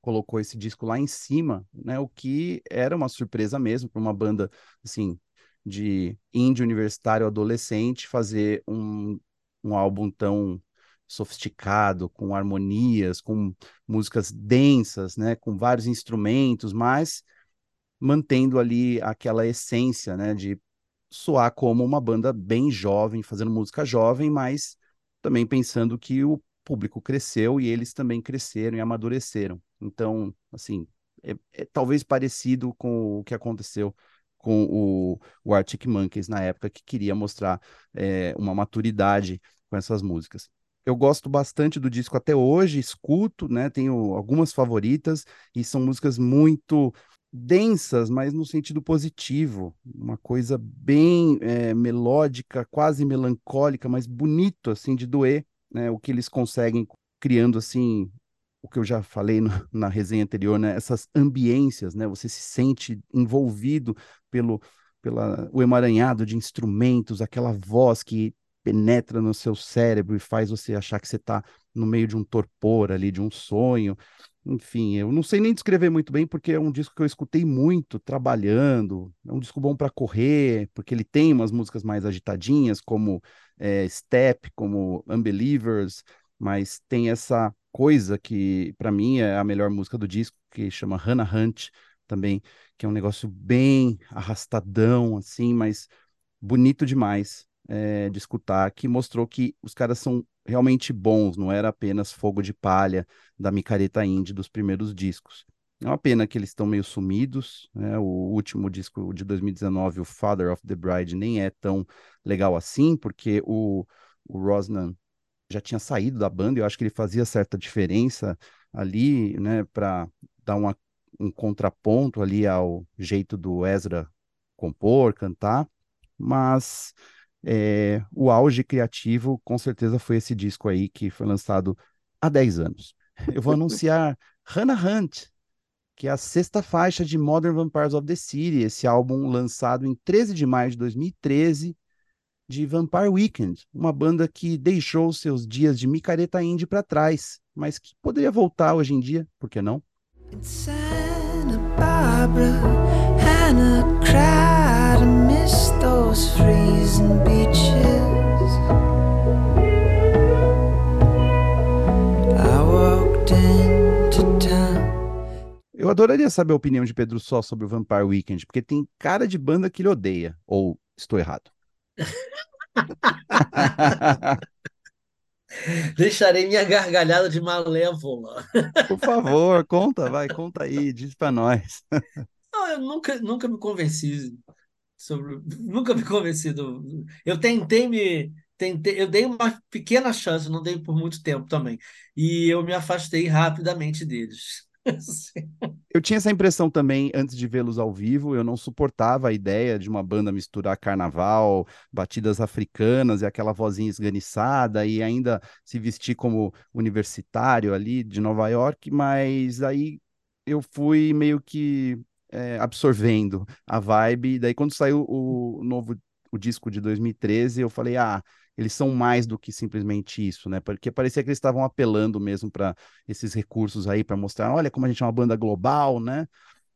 colocou esse disco lá em cima, né? O que era uma surpresa mesmo para uma banda assim de indie universitário adolescente fazer um, um álbum tão sofisticado, com harmonias, com músicas densas, né, com vários instrumentos, mas mantendo ali aquela essência, né, de soar como uma banda bem jovem, fazendo música jovem, mas também pensando que o público cresceu e eles também cresceram e amadureceram. Então, assim, é, é talvez parecido com o que aconteceu com o, o Arctic Monkeys na época, que queria mostrar é, uma maturidade com essas músicas. Eu gosto bastante do disco até hoje, escuto, né? Tenho algumas favoritas e são músicas muito densas, mas no sentido positivo, uma coisa bem é, melódica, quase melancólica, mas bonito assim de doer, né? O que eles conseguem criando assim, o que eu já falei no, [laughs] na resenha anterior, né? Essas ambiências, né? Você se sente envolvido pelo pela o emaranhado de instrumentos, aquela voz que penetra no seu cérebro e faz você achar que você está no meio de um torpor ali, de um sonho. Enfim, eu não sei nem descrever muito bem, porque é um disco que eu escutei muito trabalhando. É um disco bom para correr, porque ele tem umas músicas mais agitadinhas, como é, Step, como Unbelievers, mas tem essa coisa que, para mim, é a melhor música do disco, que chama Hannah Hunt, também, que é um negócio bem arrastadão, assim, mas bonito demais é, de escutar, que mostrou que os caras são realmente bons, não era apenas fogo de palha da micareta indie dos primeiros discos. É uma pena que eles estão meio sumidos, né? O último disco de 2019, o Father of the Bride, nem é tão legal assim, porque o, o Rosnan já tinha saído da banda, e eu acho que ele fazia certa diferença ali, né, para dar uma, um contraponto ali ao jeito do Ezra compor, cantar, mas é, o auge criativo, com certeza, foi esse disco aí que foi lançado há 10 anos. Eu vou anunciar [laughs] Hannah Hunt, que é a sexta faixa de Modern Vampires of the City, esse álbum lançado em 13 de maio de 2013, de Vampire Weekend, uma banda que deixou seus dias de micareta indie para trás, mas que poderia voltar hoje em dia, por que não? In Santa Barbara, Hannah cried those freezing beaches. I walked into town. Eu adoraria saber a opinião de Pedro Só sobre o Vampire Weekend, porque tem cara de banda que ele odeia, ou estou errado? [laughs] Deixarei minha gargalhada de malévola. Por favor, conta, vai, conta aí, diz pra nós. Não, eu nunca, nunca me convenci sobre. [laughs] Nunca me convenci do. Eu tentei me. Tentei, eu dei uma pequena chance, não dei por muito tempo também. E eu me afastei rapidamente deles. [laughs] Eu tinha essa impressão também antes de vê-los ao vivo. Eu não suportava a ideia de uma banda misturar carnaval, batidas africanas e aquela vozinha esganiçada e ainda se vestir como universitário ali de Nova York. Mas aí eu fui meio que é, absorvendo a vibe. Daí, quando saiu o novo o disco de 2013, eu falei, ah eles são mais do que simplesmente isso, né? Porque parecia que eles estavam apelando mesmo para esses recursos aí para mostrar, olha como a gente é uma banda global, né?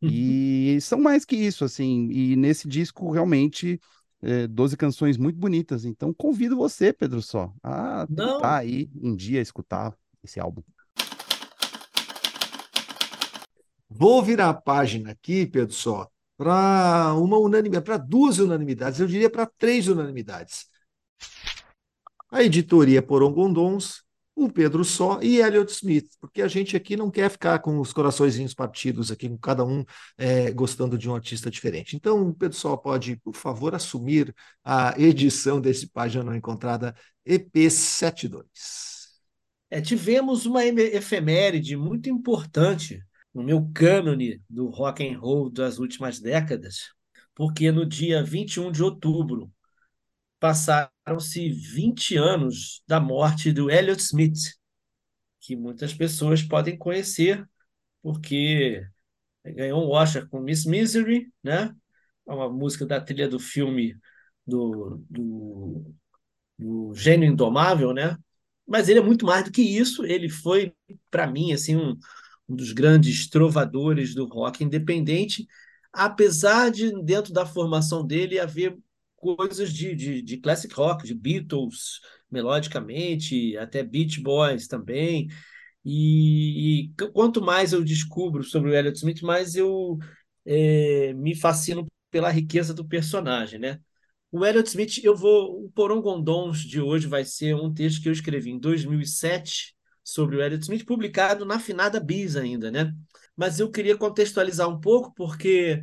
E são mais que isso, assim. E nesse disco realmente é, 12 canções muito bonitas. Então convido você, Pedro Só, a Não. tentar aí um dia escutar esse álbum. Vou virar a página aqui, Pedro Só, para uma unanimidade, para duas unanimidades, eu diria para três unanimidades. A editoria Porongondons, o Pedro Só e Elliot Smith, porque a gente aqui não quer ficar com os coraçõezinhos partidos aqui, com cada um é, gostando de um artista diferente. Então, o Pedro Só pode, por favor, assumir a edição desse Página Não Encontrada EP72. É, tivemos uma efeméride muito importante no meu cânone do rock and roll das últimas décadas, porque no dia 21 de outubro passaram-se 20 anos da morte do Elliott Smith, que muitas pessoas podem conhecer, porque ganhou um Oscar com Miss Misery, né? É uma música da trilha do filme do, do, do Gênio Indomável, né? Mas ele é muito mais do que isso. Ele foi, para mim, assim, um, um dos grandes trovadores do rock independente, apesar de, dentro da formação dele, haver coisas de, de, de classic rock, de Beatles, melodicamente, até Beach Boys também. E, e quanto mais eu descubro sobre o Elliott Smith, mais eu é, me fascino pela riqueza do personagem, né? O Elliott Smith, eu vou. O Porongondons de hoje vai ser um texto que eu escrevi em 2007 sobre o Elliott Smith, publicado na finada Bis ainda, né? Mas eu queria contextualizar um pouco, porque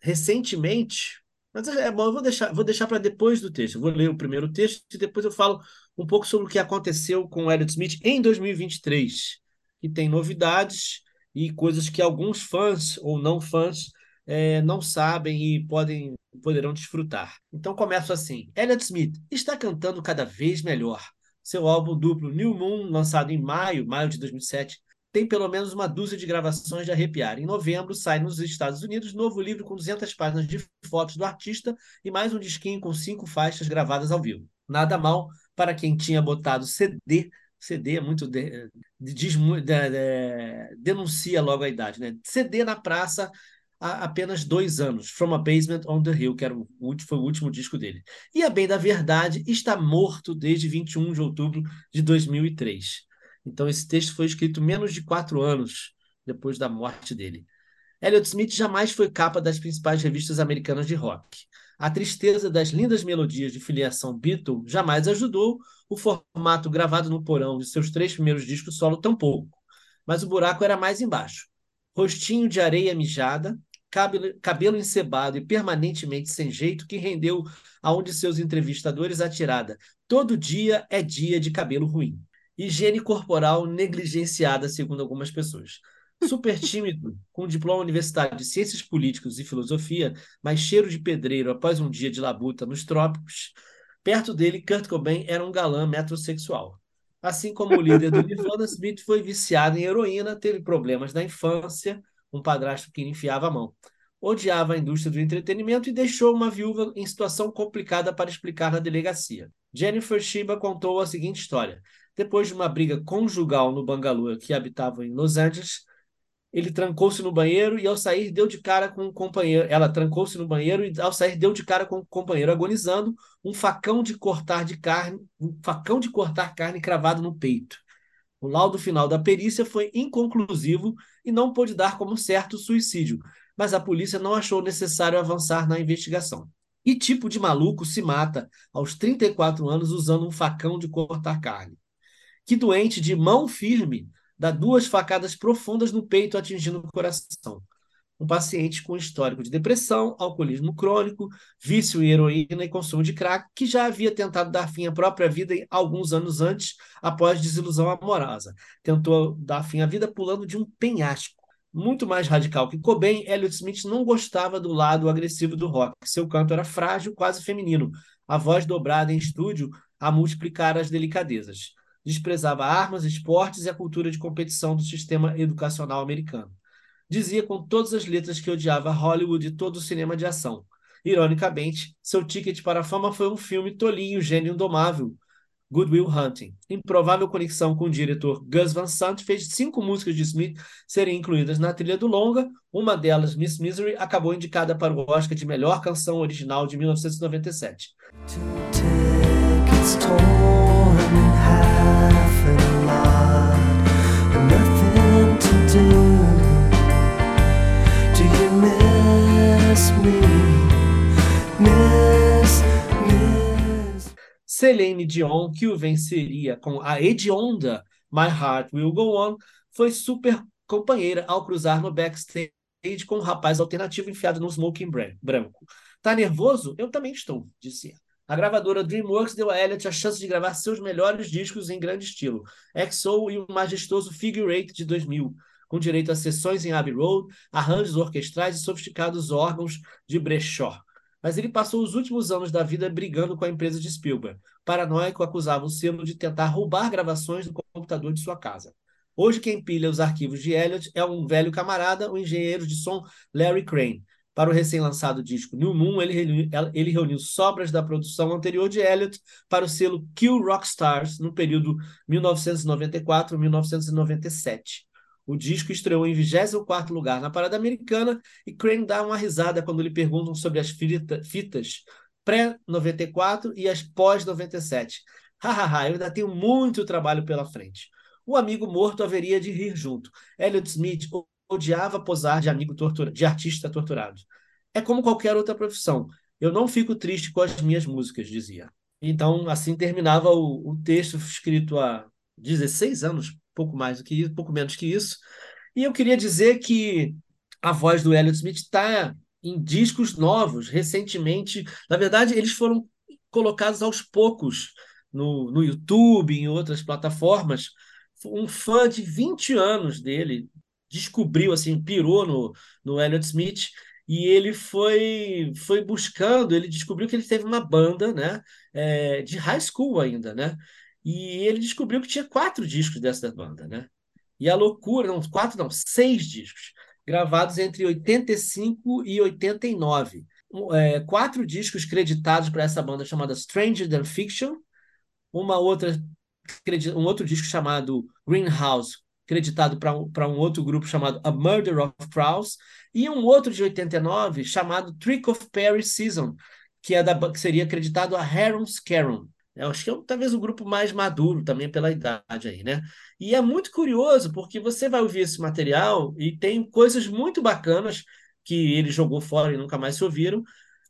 recentemente. Mas é bom, eu vou deixar, vou deixar para depois do texto. Eu vou ler o primeiro texto e depois eu falo um pouco sobre o que aconteceu com o Elliott Smith em 2023, que tem novidades e coisas que alguns fãs ou não fãs é, não sabem e podem poderão desfrutar. Então começo assim. Elliott Smith está cantando cada vez melhor. Seu álbum duplo New Moon, lançado em maio, maio de 2007, tem pelo menos uma dúzia de gravações de arrepiar. Em novembro, sai nos Estados Unidos novo livro com 200 páginas de fotos do artista e mais um disquinho com cinco faixas gravadas ao vivo. Nada mal para quem tinha botado CD. CD é muito. De, de, de, denuncia logo a idade, né? CD na praça há apenas dois anos, From a Basement on the Hill, que era o, foi o último disco dele. E a bem da verdade, está morto desde 21 de outubro de 2003. Então, esse texto foi escrito menos de quatro anos depois da morte dele. Elliott Smith jamais foi capa das principais revistas americanas de rock. A tristeza das lindas melodias de filiação Beatle jamais ajudou o formato gravado no porão de seus três primeiros discos solo tampouco. Mas o buraco era mais embaixo. Rostinho de areia mijada, cabelo, cabelo encebado e permanentemente sem jeito que rendeu a um de seus entrevistadores a tirada Todo dia é dia de cabelo ruim higiene corporal negligenciada, segundo algumas pessoas. Super [laughs] tímido, com diploma universitário de Ciências Políticas e Filosofia, mas cheiro de pedreiro após um dia de labuta nos trópicos, perto dele, Kurt Cobain era um galã metrosexual. Assim como o líder do Nirvana, Smith foi viciado em heroína, teve problemas na infância, um padrasto que enfiava a mão. odiava a indústria do entretenimento e deixou uma viúva em situação complicada para explicar na delegacia. Jennifer Shiba contou a seguinte história. Depois de uma briga conjugal no bangalô que habitava em Los Angeles, ele trancou-se no banheiro e ao sair deu de cara com um companheiro. Ela trancou-se no banheiro e ao sair deu de cara com o um companheiro agonizando, um facão de cortar de carne, um facão de cortar carne cravado no peito. O laudo final da perícia foi inconclusivo e não pôde dar como certo o suicídio, mas a polícia não achou necessário avançar na investigação. Que tipo de maluco se mata aos 34 anos usando um facão de cortar carne? Que doente de mão firme dá duas facadas profundas no peito, atingindo o coração? Um paciente com histórico de depressão, alcoolismo crônico, vício em heroína e consumo de crack, que já havia tentado dar fim à própria vida alguns anos antes, após desilusão amorosa. Tentou dar fim à vida pulando de um penhasco muito mais radical que Cobain, Elliot Smith não gostava do lado agressivo do rock. Seu canto era frágil, quase feminino, a voz dobrada em estúdio a multiplicar as delicadezas. Desprezava armas, esportes e a cultura de competição do sistema educacional americano. Dizia com todas as letras que odiava Hollywood e todo o cinema de ação. Ironicamente, seu ticket para a fama foi um filme tolinho, gênio indomável, Good Will Hunting. Improvável conexão com o diretor Gus Van Sant fez cinco músicas de Smith serem incluídas na trilha do longa. Uma delas, Miss Misery, acabou indicada para o Oscar de melhor canção original de 1997. Celine Dion, que o venceria com a hedionda My Heart Will Go On, foi super companheira ao cruzar no backstage com um rapaz alternativo enfiado num smoking branco. Tá nervoso? Eu também estou, disse ela. A gravadora DreamWorks deu a Elliot a chance de gravar seus melhores discos em grande estilo, XO e o majestoso Figure Eight de 2000, com direito a sessões em Abbey Road, arranjos orquestrais e sofisticados órgãos de brechó mas ele passou os últimos anos da vida brigando com a empresa de Spielberg. Paranoico acusava o selo de tentar roubar gravações do computador de sua casa. Hoje quem pilha os arquivos de Elliot é um velho camarada, o engenheiro de som Larry Crane. Para o recém-lançado disco New Moon, ele reuniu, ele reuniu sobras da produção anterior de Elliot para o selo Kill Rock Stars no período 1994-1997. O disco estreou em 24 lugar na parada americana e Crane dá uma risada quando lhe perguntam sobre as fitas pré-94 e as pós-97. Hahaha, eu ainda tenho muito trabalho pela frente. O amigo morto haveria de rir junto. Elliot Smith odiava posar de amigo de artista torturado. É como qualquer outra profissão. Eu não fico triste com as minhas músicas, dizia. Então, assim terminava o, o texto escrito há 16 anos pouco mais do que isso, pouco menos que isso. E eu queria dizer que a voz do Elliot Smith está em discos novos, recentemente. Na verdade, eles foram colocados aos poucos no, no YouTube, em outras plataformas. Um fã de 20 anos dele descobriu, assim, pirou no, no Elliot Smith e ele foi foi buscando, ele descobriu que ele teve uma banda, né, é, de high school ainda, né, e ele descobriu que tinha quatro discos dessa banda, né? E a loucura, não, quatro não, seis discos, gravados entre 85 e 89. É, quatro discos creditados para essa banda chamada Stranger Than Fiction, uma outra, um outro disco chamado Greenhouse, creditado para um, outro grupo chamado A Murder of Crows, e um outro de 89 chamado Trick of Perry Season, que, é da, que seria acreditado a Harum Scarum. Eu acho que é talvez o grupo mais maduro também pela idade aí, né? E é muito curioso, porque você vai ouvir esse material e tem coisas muito bacanas que ele jogou fora e nunca mais se ouviram,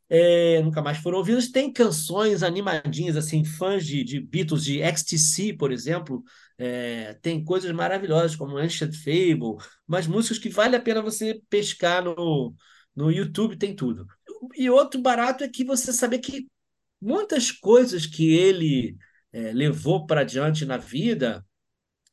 é, nunca mais foram ouvidas. Tem canções animadinhas, assim, fãs de, de Beatles, de XTC, por exemplo, é, tem coisas maravilhosas, como Ancient Fable, mas músicas que vale a pena você pescar no, no YouTube, tem tudo. E outro barato é que você saber que muitas coisas que ele é, levou para diante na vida,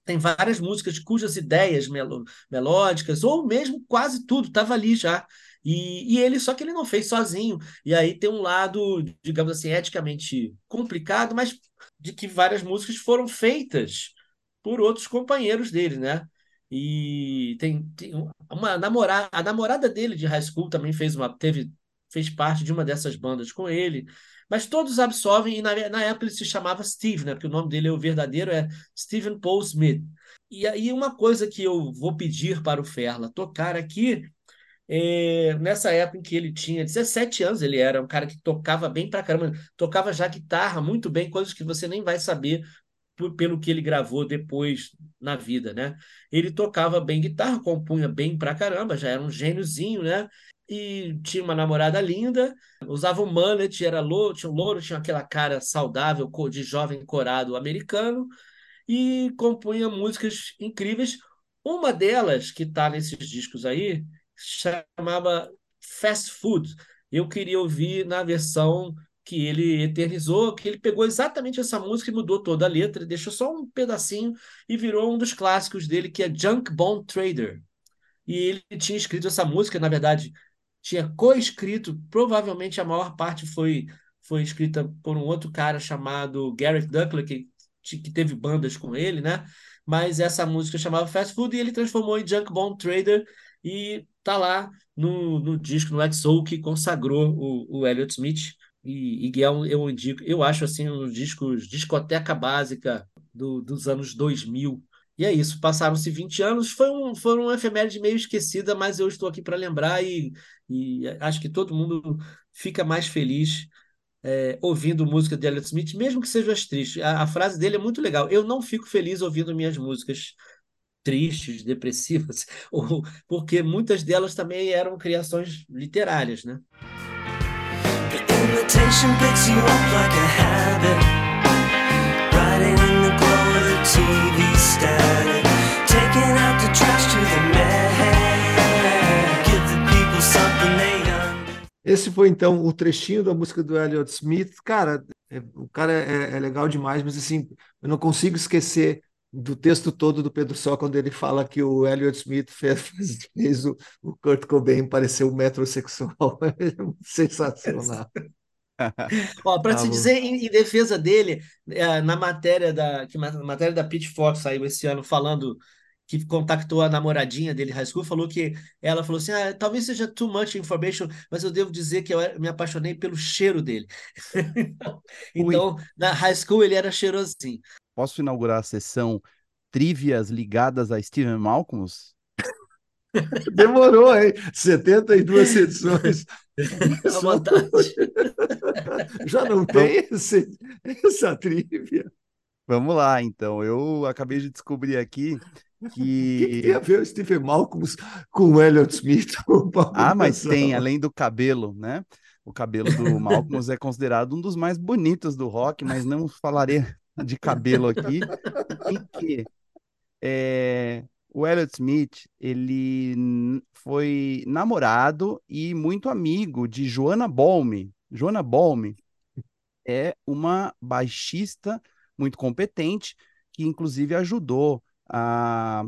tem várias músicas cujas ideias melo, melódicas, ou mesmo quase tudo, estava ali já. E, e, ele, só que ele não fez sozinho. E aí tem um lado, digamos assim, eticamente complicado, mas de que várias músicas foram feitas por outros companheiros dele, né? E tem, tem uma namorada, a namorada dele de high school também fez uma, teve, fez parte de uma dessas bandas com ele. Mas todos absorvem, e na, na época ele se chamava Steve, né? Porque o nome dele, o verdadeiro, é Stephen Paul Smith. E aí, uma coisa que eu vou pedir para o Ferla tocar aqui, é, nessa época em que ele tinha 17 anos, ele era um cara que tocava bem pra caramba, tocava já guitarra muito bem, coisas que você nem vai saber por- pelo que ele gravou depois na vida, né? Ele tocava bem guitarra, compunha bem pra caramba, já era um gêniozinho, né? E tinha uma namorada linda, usava um mullet, era louro, tinha um louro, tinha aquela cara saudável de jovem corado americano e compunha músicas incríveis. Uma delas, que está nesses discos aí, chamava Fast Food. Eu queria ouvir na versão que ele eternizou, que ele pegou exatamente essa música e mudou toda a letra, deixou só um pedacinho e virou um dos clássicos dele, que é Junk Bond Trader. E ele tinha escrito essa música, na verdade, tinha co-escrito, provavelmente a maior parte foi, foi escrita por um outro cara chamado Garrett Duckler, que, que teve bandas com ele, né? Mas essa música chamava Fast Food e ele transformou em Junk Bond Trader e tá lá no, no disco, no XO, que consagrou o, o Elliott Smith. E, e é um- eu indico, eu acho assim, um dos discos, discoteca básica do- dos anos 2000. E é isso, passaram-se 20 anos, foi um, foi uma efeméride meio esquecida, mas eu estou aqui para lembrar e, e acho que todo mundo fica mais feliz é, ouvindo música de Elliott Smith, mesmo que seja as tristes. A, a frase dele é muito legal. Eu não fico feliz ouvindo minhas músicas tristes, depressivas, [laughs] ou, porque muitas delas também eram criações literárias, né? The Esse foi então o trechinho da música do Elliott Smith. Cara, é- o cara é, é legal demais, mas assim, eu não consigo esquecer do texto todo do Pedro Só quando ele fala que o Elliott Smith fez, [laughs] fez o, o Kurt Cobain parecer um metrosexual. [laughs] É sensacional. Ó, para Tá te dizer em, em defesa dele, é, na matéria da que ma- matéria da Pitchfork saiu esse ano falando que contactou a namoradinha dele high school, falou que ela falou assim: ah, talvez seja too much information, mas eu devo dizer que eu me apaixonei pelo cheiro dele. [laughs] Então, na high school ele era cheirosinho. Posso inaugurar a sessão trivias ligadas a Steven Malcolms? [laughs] Demorou, hein? 72 edições. À vontade. Já não tem esse, essa trivia. Vamos lá, então. Eu acabei de descobrir aqui [laughs] Que, que tem a ver o Stephen Malcolm com o Elliott Smith? [laughs] Ah, mas tem, além do cabelo, né? O cabelo do [laughs] Malcolm é considerado um dos mais bonitos do rock, mas não falarei de cabelo aqui. Em que é, o Elliott Smith, ele foi namorado e muito amigo de Joanna Bolme. Joanna Bolme é uma baixista muito competente, que inclusive ajudou a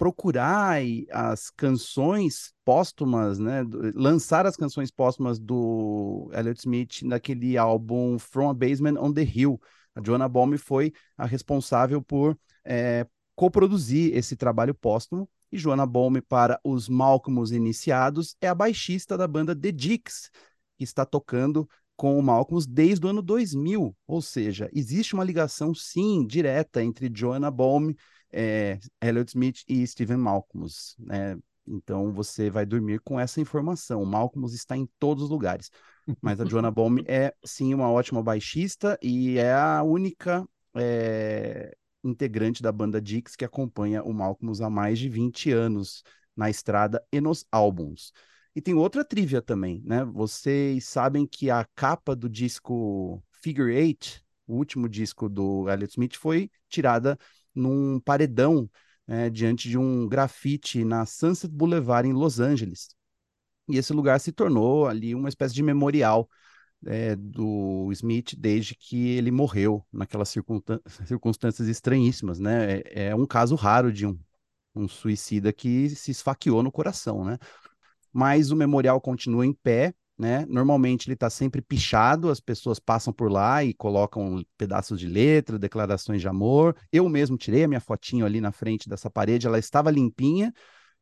procurar as canções póstumas, né, lançar as canções póstumas do Elliott Smith naquele álbum From a Basement on the Hill. A Joanna Baum foi a responsável por eh, coproduzir esse trabalho póstumo. E Joanna Baum, para os Malcolms iniciados, é a baixista da banda The Dicks, que está tocando com o Malcolms desde o ano 2000. Ou seja, existe uma ligação, sim, direta entre Joanna Baum é, Elliott Smith e Steven Malcolms, né? Então você vai dormir com essa informação. O Malcolms está em todos os lugares. Mas a Joanna Baum [laughs] é sim uma ótima baixista e é a única é, integrante da banda Dix que acompanha o Malcolms há mais de 20 anos na estrada e nos álbuns. E tem outra trivia também, né? Vocês sabem que a capa do disco Figure Eight, o último disco do Elliott Smith, foi tirada num paredão né, diante de um grafite na Sunset Boulevard em Los Angeles. E esse lugar se tornou ali uma espécie de memorial é, do Smith desde que ele morreu naquelas circunstân- [laughs] circunstâncias estranhíssimas, né? É, é um caso raro de um, um suicida que se esfaqueou no coração, né? Mas o memorial continua em pé né? Normalmente ele está sempre pichado, as pessoas passam por lá e colocam pedaços de letra, declarações de amor. Eu mesmo tirei a minha fotinho ali na frente dessa parede, ela estava limpinha,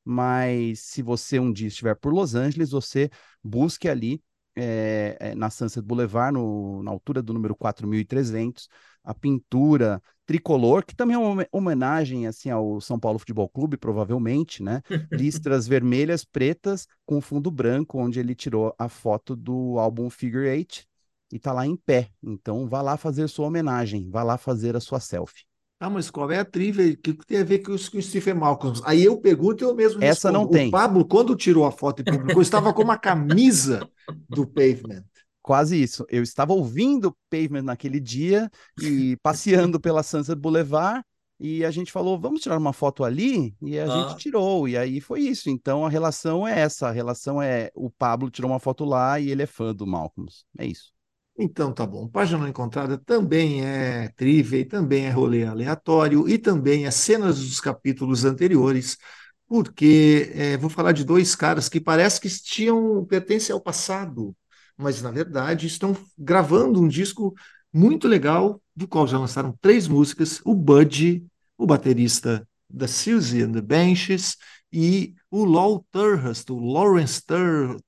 mas se você um dia estiver por Los Angeles, você busque ali é, na Sunset Boulevard, no, na altura do número 4300, a pintura tricolor, que também é uma homenagem assim ao São Paulo Futebol Clube, provavelmente, né? [laughs] Listras vermelhas, pretas, com fundo branco, onde ele tirou a foto do álbum Figure Eight e tá lá em pé. Então vá lá fazer sua homenagem, vá lá fazer a sua selfie. Ah, mas qual é a trivia? O que tem a ver com o Stephen Malcolm? Aí eu pergunto e eu mesmo Essa respondo. não tem. O Pablo, quando tirou a foto e publicou, estava com uma camisa do Pavement. Quase isso. Eu estava ouvindo Pavement naquele dia e passeando pela Sunset Boulevard e a gente falou, vamos tirar uma foto ali? E a Ah. gente tirou, e aí foi isso. Então a relação é essa, a relação é o Pablo tirou uma foto lá e ele é fã do Malcolm. É isso. Então tá bom. Página não encontrada também é trivia, também é rolê aleatório, e também é cenas dos capítulos anteriores, porque é, vou falar de dois caras que parece que tinham pertencem ao passado, mas na verdade estão gravando um disco muito legal, do qual já lançaram três músicas: o Budgie, o baterista da Susie and the Benches, e o Lowell Turhurst, o Lawrence Tur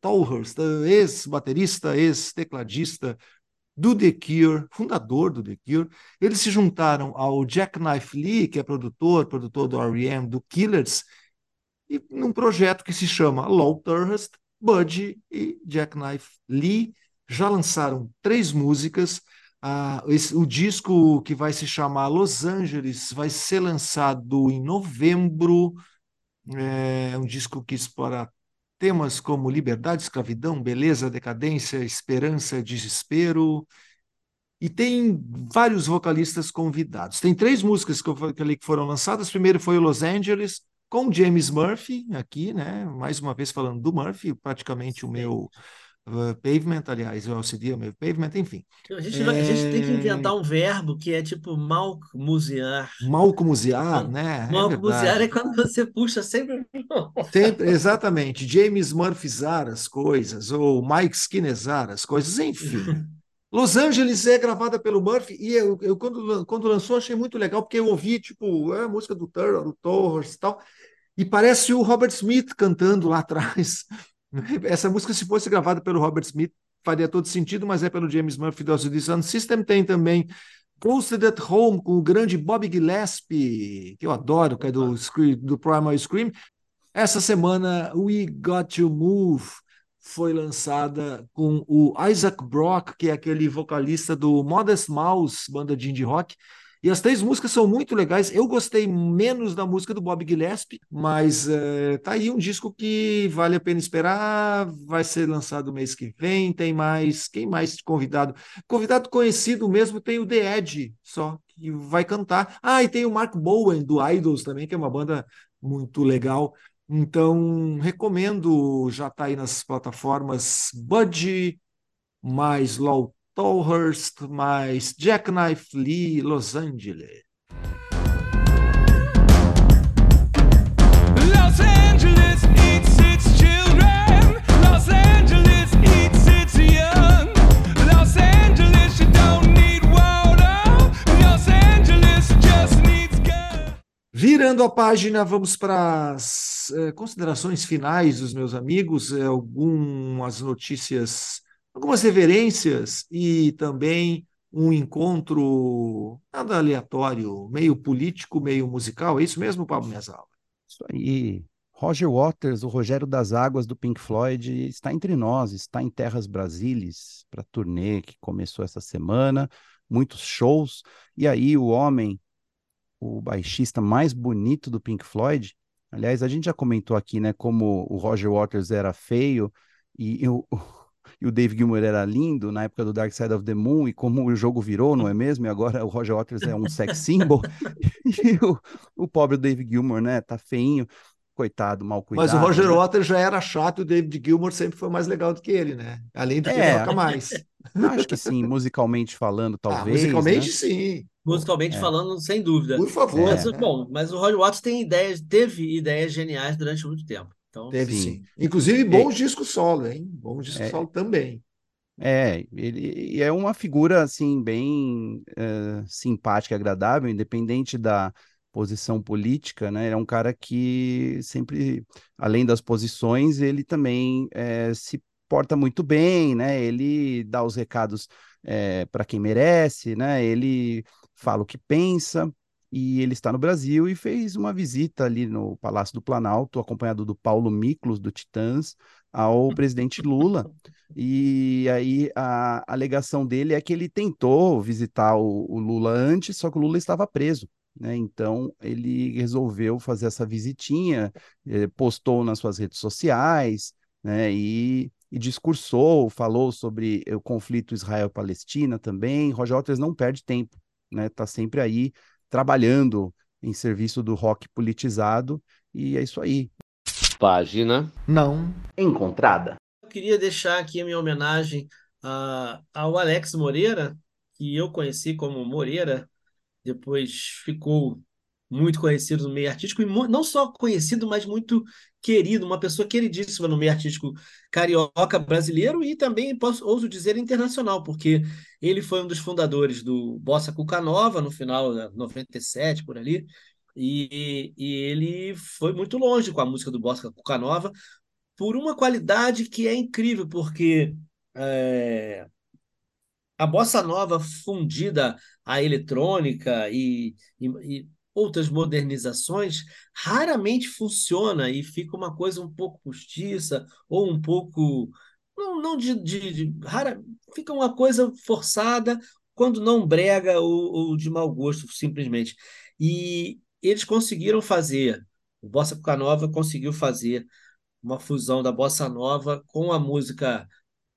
ex-baterista, ex-tecladista do The Cure, fundador do The Cure. Eles se juntaram ao Jackknife Lee, que é produtor, produtor do R.E.M., do Killers, e num projeto que se chama Lowell Turhurst, Budgie e Jackknife Lee já lançaram três músicas. Ah, esse- o disco que vai se chamar Los Angeles vai ser lançado em novembro. É um disco que explora temas como liberdade, escravidão, beleza, decadência, esperança, desespero. E tem vários vocalistas convidados. Tem três músicas que eu falei que foram lançadas. Primeiro foi o Los Angeles, com James Murphy, aqui, né? Mais uma vez falando do Murphy, praticamente o meu uh, Pavement, aliás, o LCD é o meu Pavement, enfim. A gente, vai- a gente tem que É. inventar um verbo que é tipo malmusear. Malcumusear, né? É Malmusear verdade. é quando você puxa sempre. Sempre, exatamente. James Murphy zar as coisas, ou Mike Skinner zar as coisas, enfim. [laughs] Los Angeles é gravada pelo Murphy, e eu, eu quando, quando lançou achei muito legal, porque eu ouvi, tipo, é a música do Turner, do Torres e tal, e parece o Robert Smith cantando lá [laughs] atrás. [laughs] Essa música, se fosse gravada pelo Robert Smith, faria todo sentido, mas é pelo James Murphy do LCD Sound System. Tem também Ghosted at Home, com o grande Bob Gillespie, que eu adoro, que é do, Scream- do Primal Scream. Essa semana, We Got to Move foi lançada com o Isaac Brock, que é aquele vocalista do Modest Mouse, banda de indie rock. E as três músicas são muito legais. Eu gostei menos da música do Bob Gillespie, mas eh, tá aí um disco que vale a pena esperar. Vai ser lançado mês que vem. Tem mais. Quem mais convidado? Convidado conhecido mesmo tem o The Edge, só que vai cantar. Ah, e tem o Mark Bowen do Idols também, que é uma banda muito legal. Então, recomendo, já está aí nas plataformas Budgie, mais Law Tolhurst, mais Jackknife Lee, Los Angeles. Los Angeles eats its children. Los Angeles eats its young. Los Angeles, you don't need water. Los Angeles just needs gun. Virando a página, vamos para as eh, considerações finais dos meus amigos, eh, algumas notícias, algumas reverências e também um encontro nada aleatório, meio político, meio musical. É isso mesmo, Pablo Miasal? Isso aí. Roger Waters, o Rogério das Águas do Pink Floyd, está entre nós, está em Terras Brasílias para a turnê que começou essa semana, muitos shows. E aí o homem, o baixista mais bonito do Pink Floyd, aliás, a gente já comentou aqui, né, como o Roger Waters era feio e, o, e o Dave Gilmour era lindo na época do Dark Side of the Moon e como o jogo virou, não é mesmo? E agora o Roger Waters é um sex symbol [laughs] [laughs] e o, o pobre Dave Gilmour, né, tá feinho, coitado, mal cuidado. Mas o Roger né? Waters já era chato e o David Gilmour sempre foi mais legal do que ele, né? Além do que É. toca mais. [laughs] Acho que sim, musicalmente falando, Ah, talvez. musicalmente, né? sim. Musicalmente É. falando, sem dúvida. Por favor. Mas, né? bom, mas o Roger Waters tem ideias, teve ideias geniais durante muito tempo. Então, Teve Sim. sim. Inclusive bons discos solo, hein? Bons discos É. solo também. É, ele é uma figura assim bem eh, simpática, agradável, independente da posição política, né? Ele é um cara que sempre, além das posições, ele também eh, se porta muito bem, né? Ele dá os recados para quem merece, né? Ele fala o que pensa e ele está no Brasil e fez uma visita ali no Palácio do Planalto, acompanhado do Paulo Miklos do Titãs, ao [laughs] presidente Lula. E aí a alegação dele é que ele tentou visitar o, o Lula antes, só que o Lula estava preso, né? Então ele resolveu fazer essa visitinha, eh, postou nas suas redes sociais, né? E, e discursou, falou sobre o conflito Israel-Palestina também. Roger Waters não perde tempo, né? Tá sempre aí trabalhando em serviço do rock politizado e é isso aí. Página Não. Encontrada. Eu queria deixar aqui a minha homenagem a- ao Alex Moreira, que eu conheci como Moreira, depois ficou muito conhecido no meio artístico, e não só conhecido, mas muito querido, uma pessoa queridíssima no meio artístico carioca brasileiro e também, posso, ouso dizer, internacional, porque ele foi um dos fundadores do Bossa Cuca Nova, no final de 97, por ali, e, e ele foi muito longe com a música do Bossa Cuca Nova, por uma qualidade que é incrível, porque é, a bossa nova fundida à eletrônica e, e- e outras modernizações raramente funciona e fica uma coisa um pouco postiça ou um pouco não, não de, de- de- rara, fica uma coisa forçada quando não brega ou, ou de mau gosto simplesmente e eles conseguiram fazer o Bossa Nova conseguiu fazer uma fusão da bossa nova com a música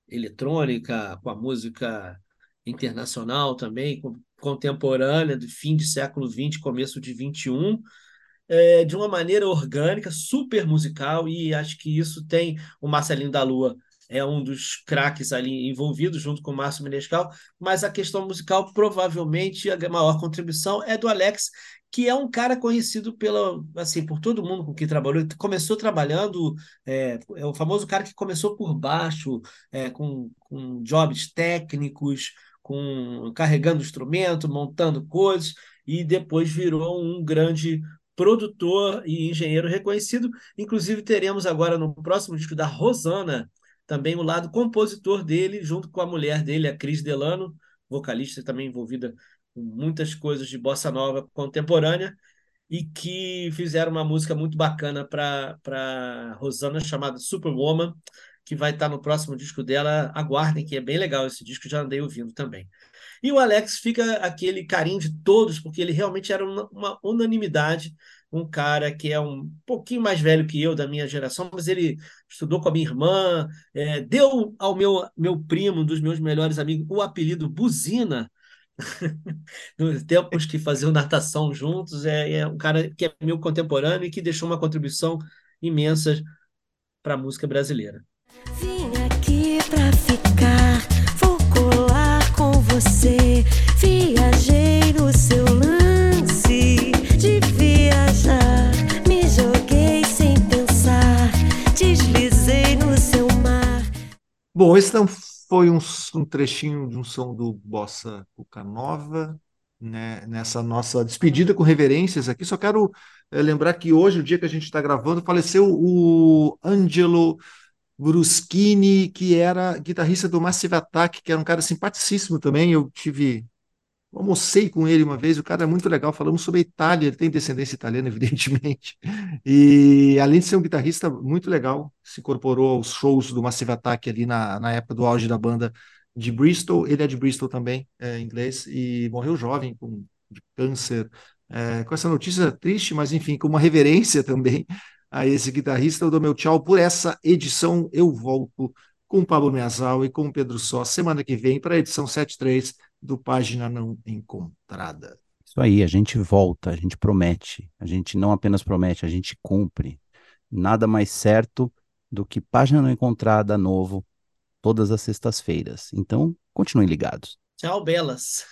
eletrônica, com a música internacional também, contemporânea, do fim de século XX, começo de XXI, é, de uma maneira orgânica, super musical, e acho que isso tem o Marcelinho da Lua. É um dos craques ali envolvidos, junto com o Márcio Menescal, mas a questão musical, provavelmente, a maior contribuição é do Alex, que é um cara conhecido pela, assim, por todo mundo com quem trabalhou. Ele Começou trabalhando, é, é o famoso cara que começou por baixo, é, com, com jobs técnicos, com carregando instrumento, montando coisas, e depois virou um grande produtor e engenheiro reconhecido. Inclusive, teremos agora no próximo disco da Rosana também o lado compositor dele, junto com a mulher dele, a Cris Delano, vocalista também envolvida com muitas coisas de bossa nova contemporânea, e que fizeram uma música muito bacana para Rosana chamada Superwoman, que vai estar no próximo disco dela. Aguardem, que é bem legal esse disco, já andei ouvindo também. E o Alex fica aquele carinho de todos, porque ele realmente era uma unanimidade, um cara que é um pouquinho mais velho que eu, da minha geração, mas ele estudou com a minha irmã, é, deu ao meu, meu primo, um dos meus melhores amigos, o apelido Buzina, [laughs] nos tempos que faziam natação juntos, é, é um cara que é meu contemporâneo e que deixou uma contribuição imensa para a música brasileira. Vim aqui pra ficar, vou colar com você. Viajei no seu lance Bom, esse não foi um, um trechinho de um som do Bossa Cuca Nova, né, nessa nossa despedida com reverências aqui. Só quero eh, lembrar que hoje, o dia que a gente está gravando, faleceu o Angelo Bruschini, que era guitarrista do Massive Attack, que era um cara simpaticíssimo também. Eu tive. Almocei com ele uma vez, o cara é muito legal, falamos sobre a Itália, ele tem descendência italiana, [laughs] evidentemente. E além de ser um guitarrista muito legal, se incorporou aos shows do Massive Attack ali na, na época do auge da banda de Bristol. Ele é de Bristol também, é inglês, e morreu jovem com de câncer. É, com essa notícia triste, mas enfim, com uma reverência também a esse guitarrista. Eu dou meu tchau por essa edição. Eu volto com o Pablo Meazal e com o Pedro Só semana que vem para a edição 73 do Página Não Encontrada. Isso aí, a gente volta, a gente promete. A gente não apenas promete, a gente cumpre. Nada mais certo do que Página Não Encontrada novo todas as sextas-feiras. Então, continuem ligados. Tchau, belas.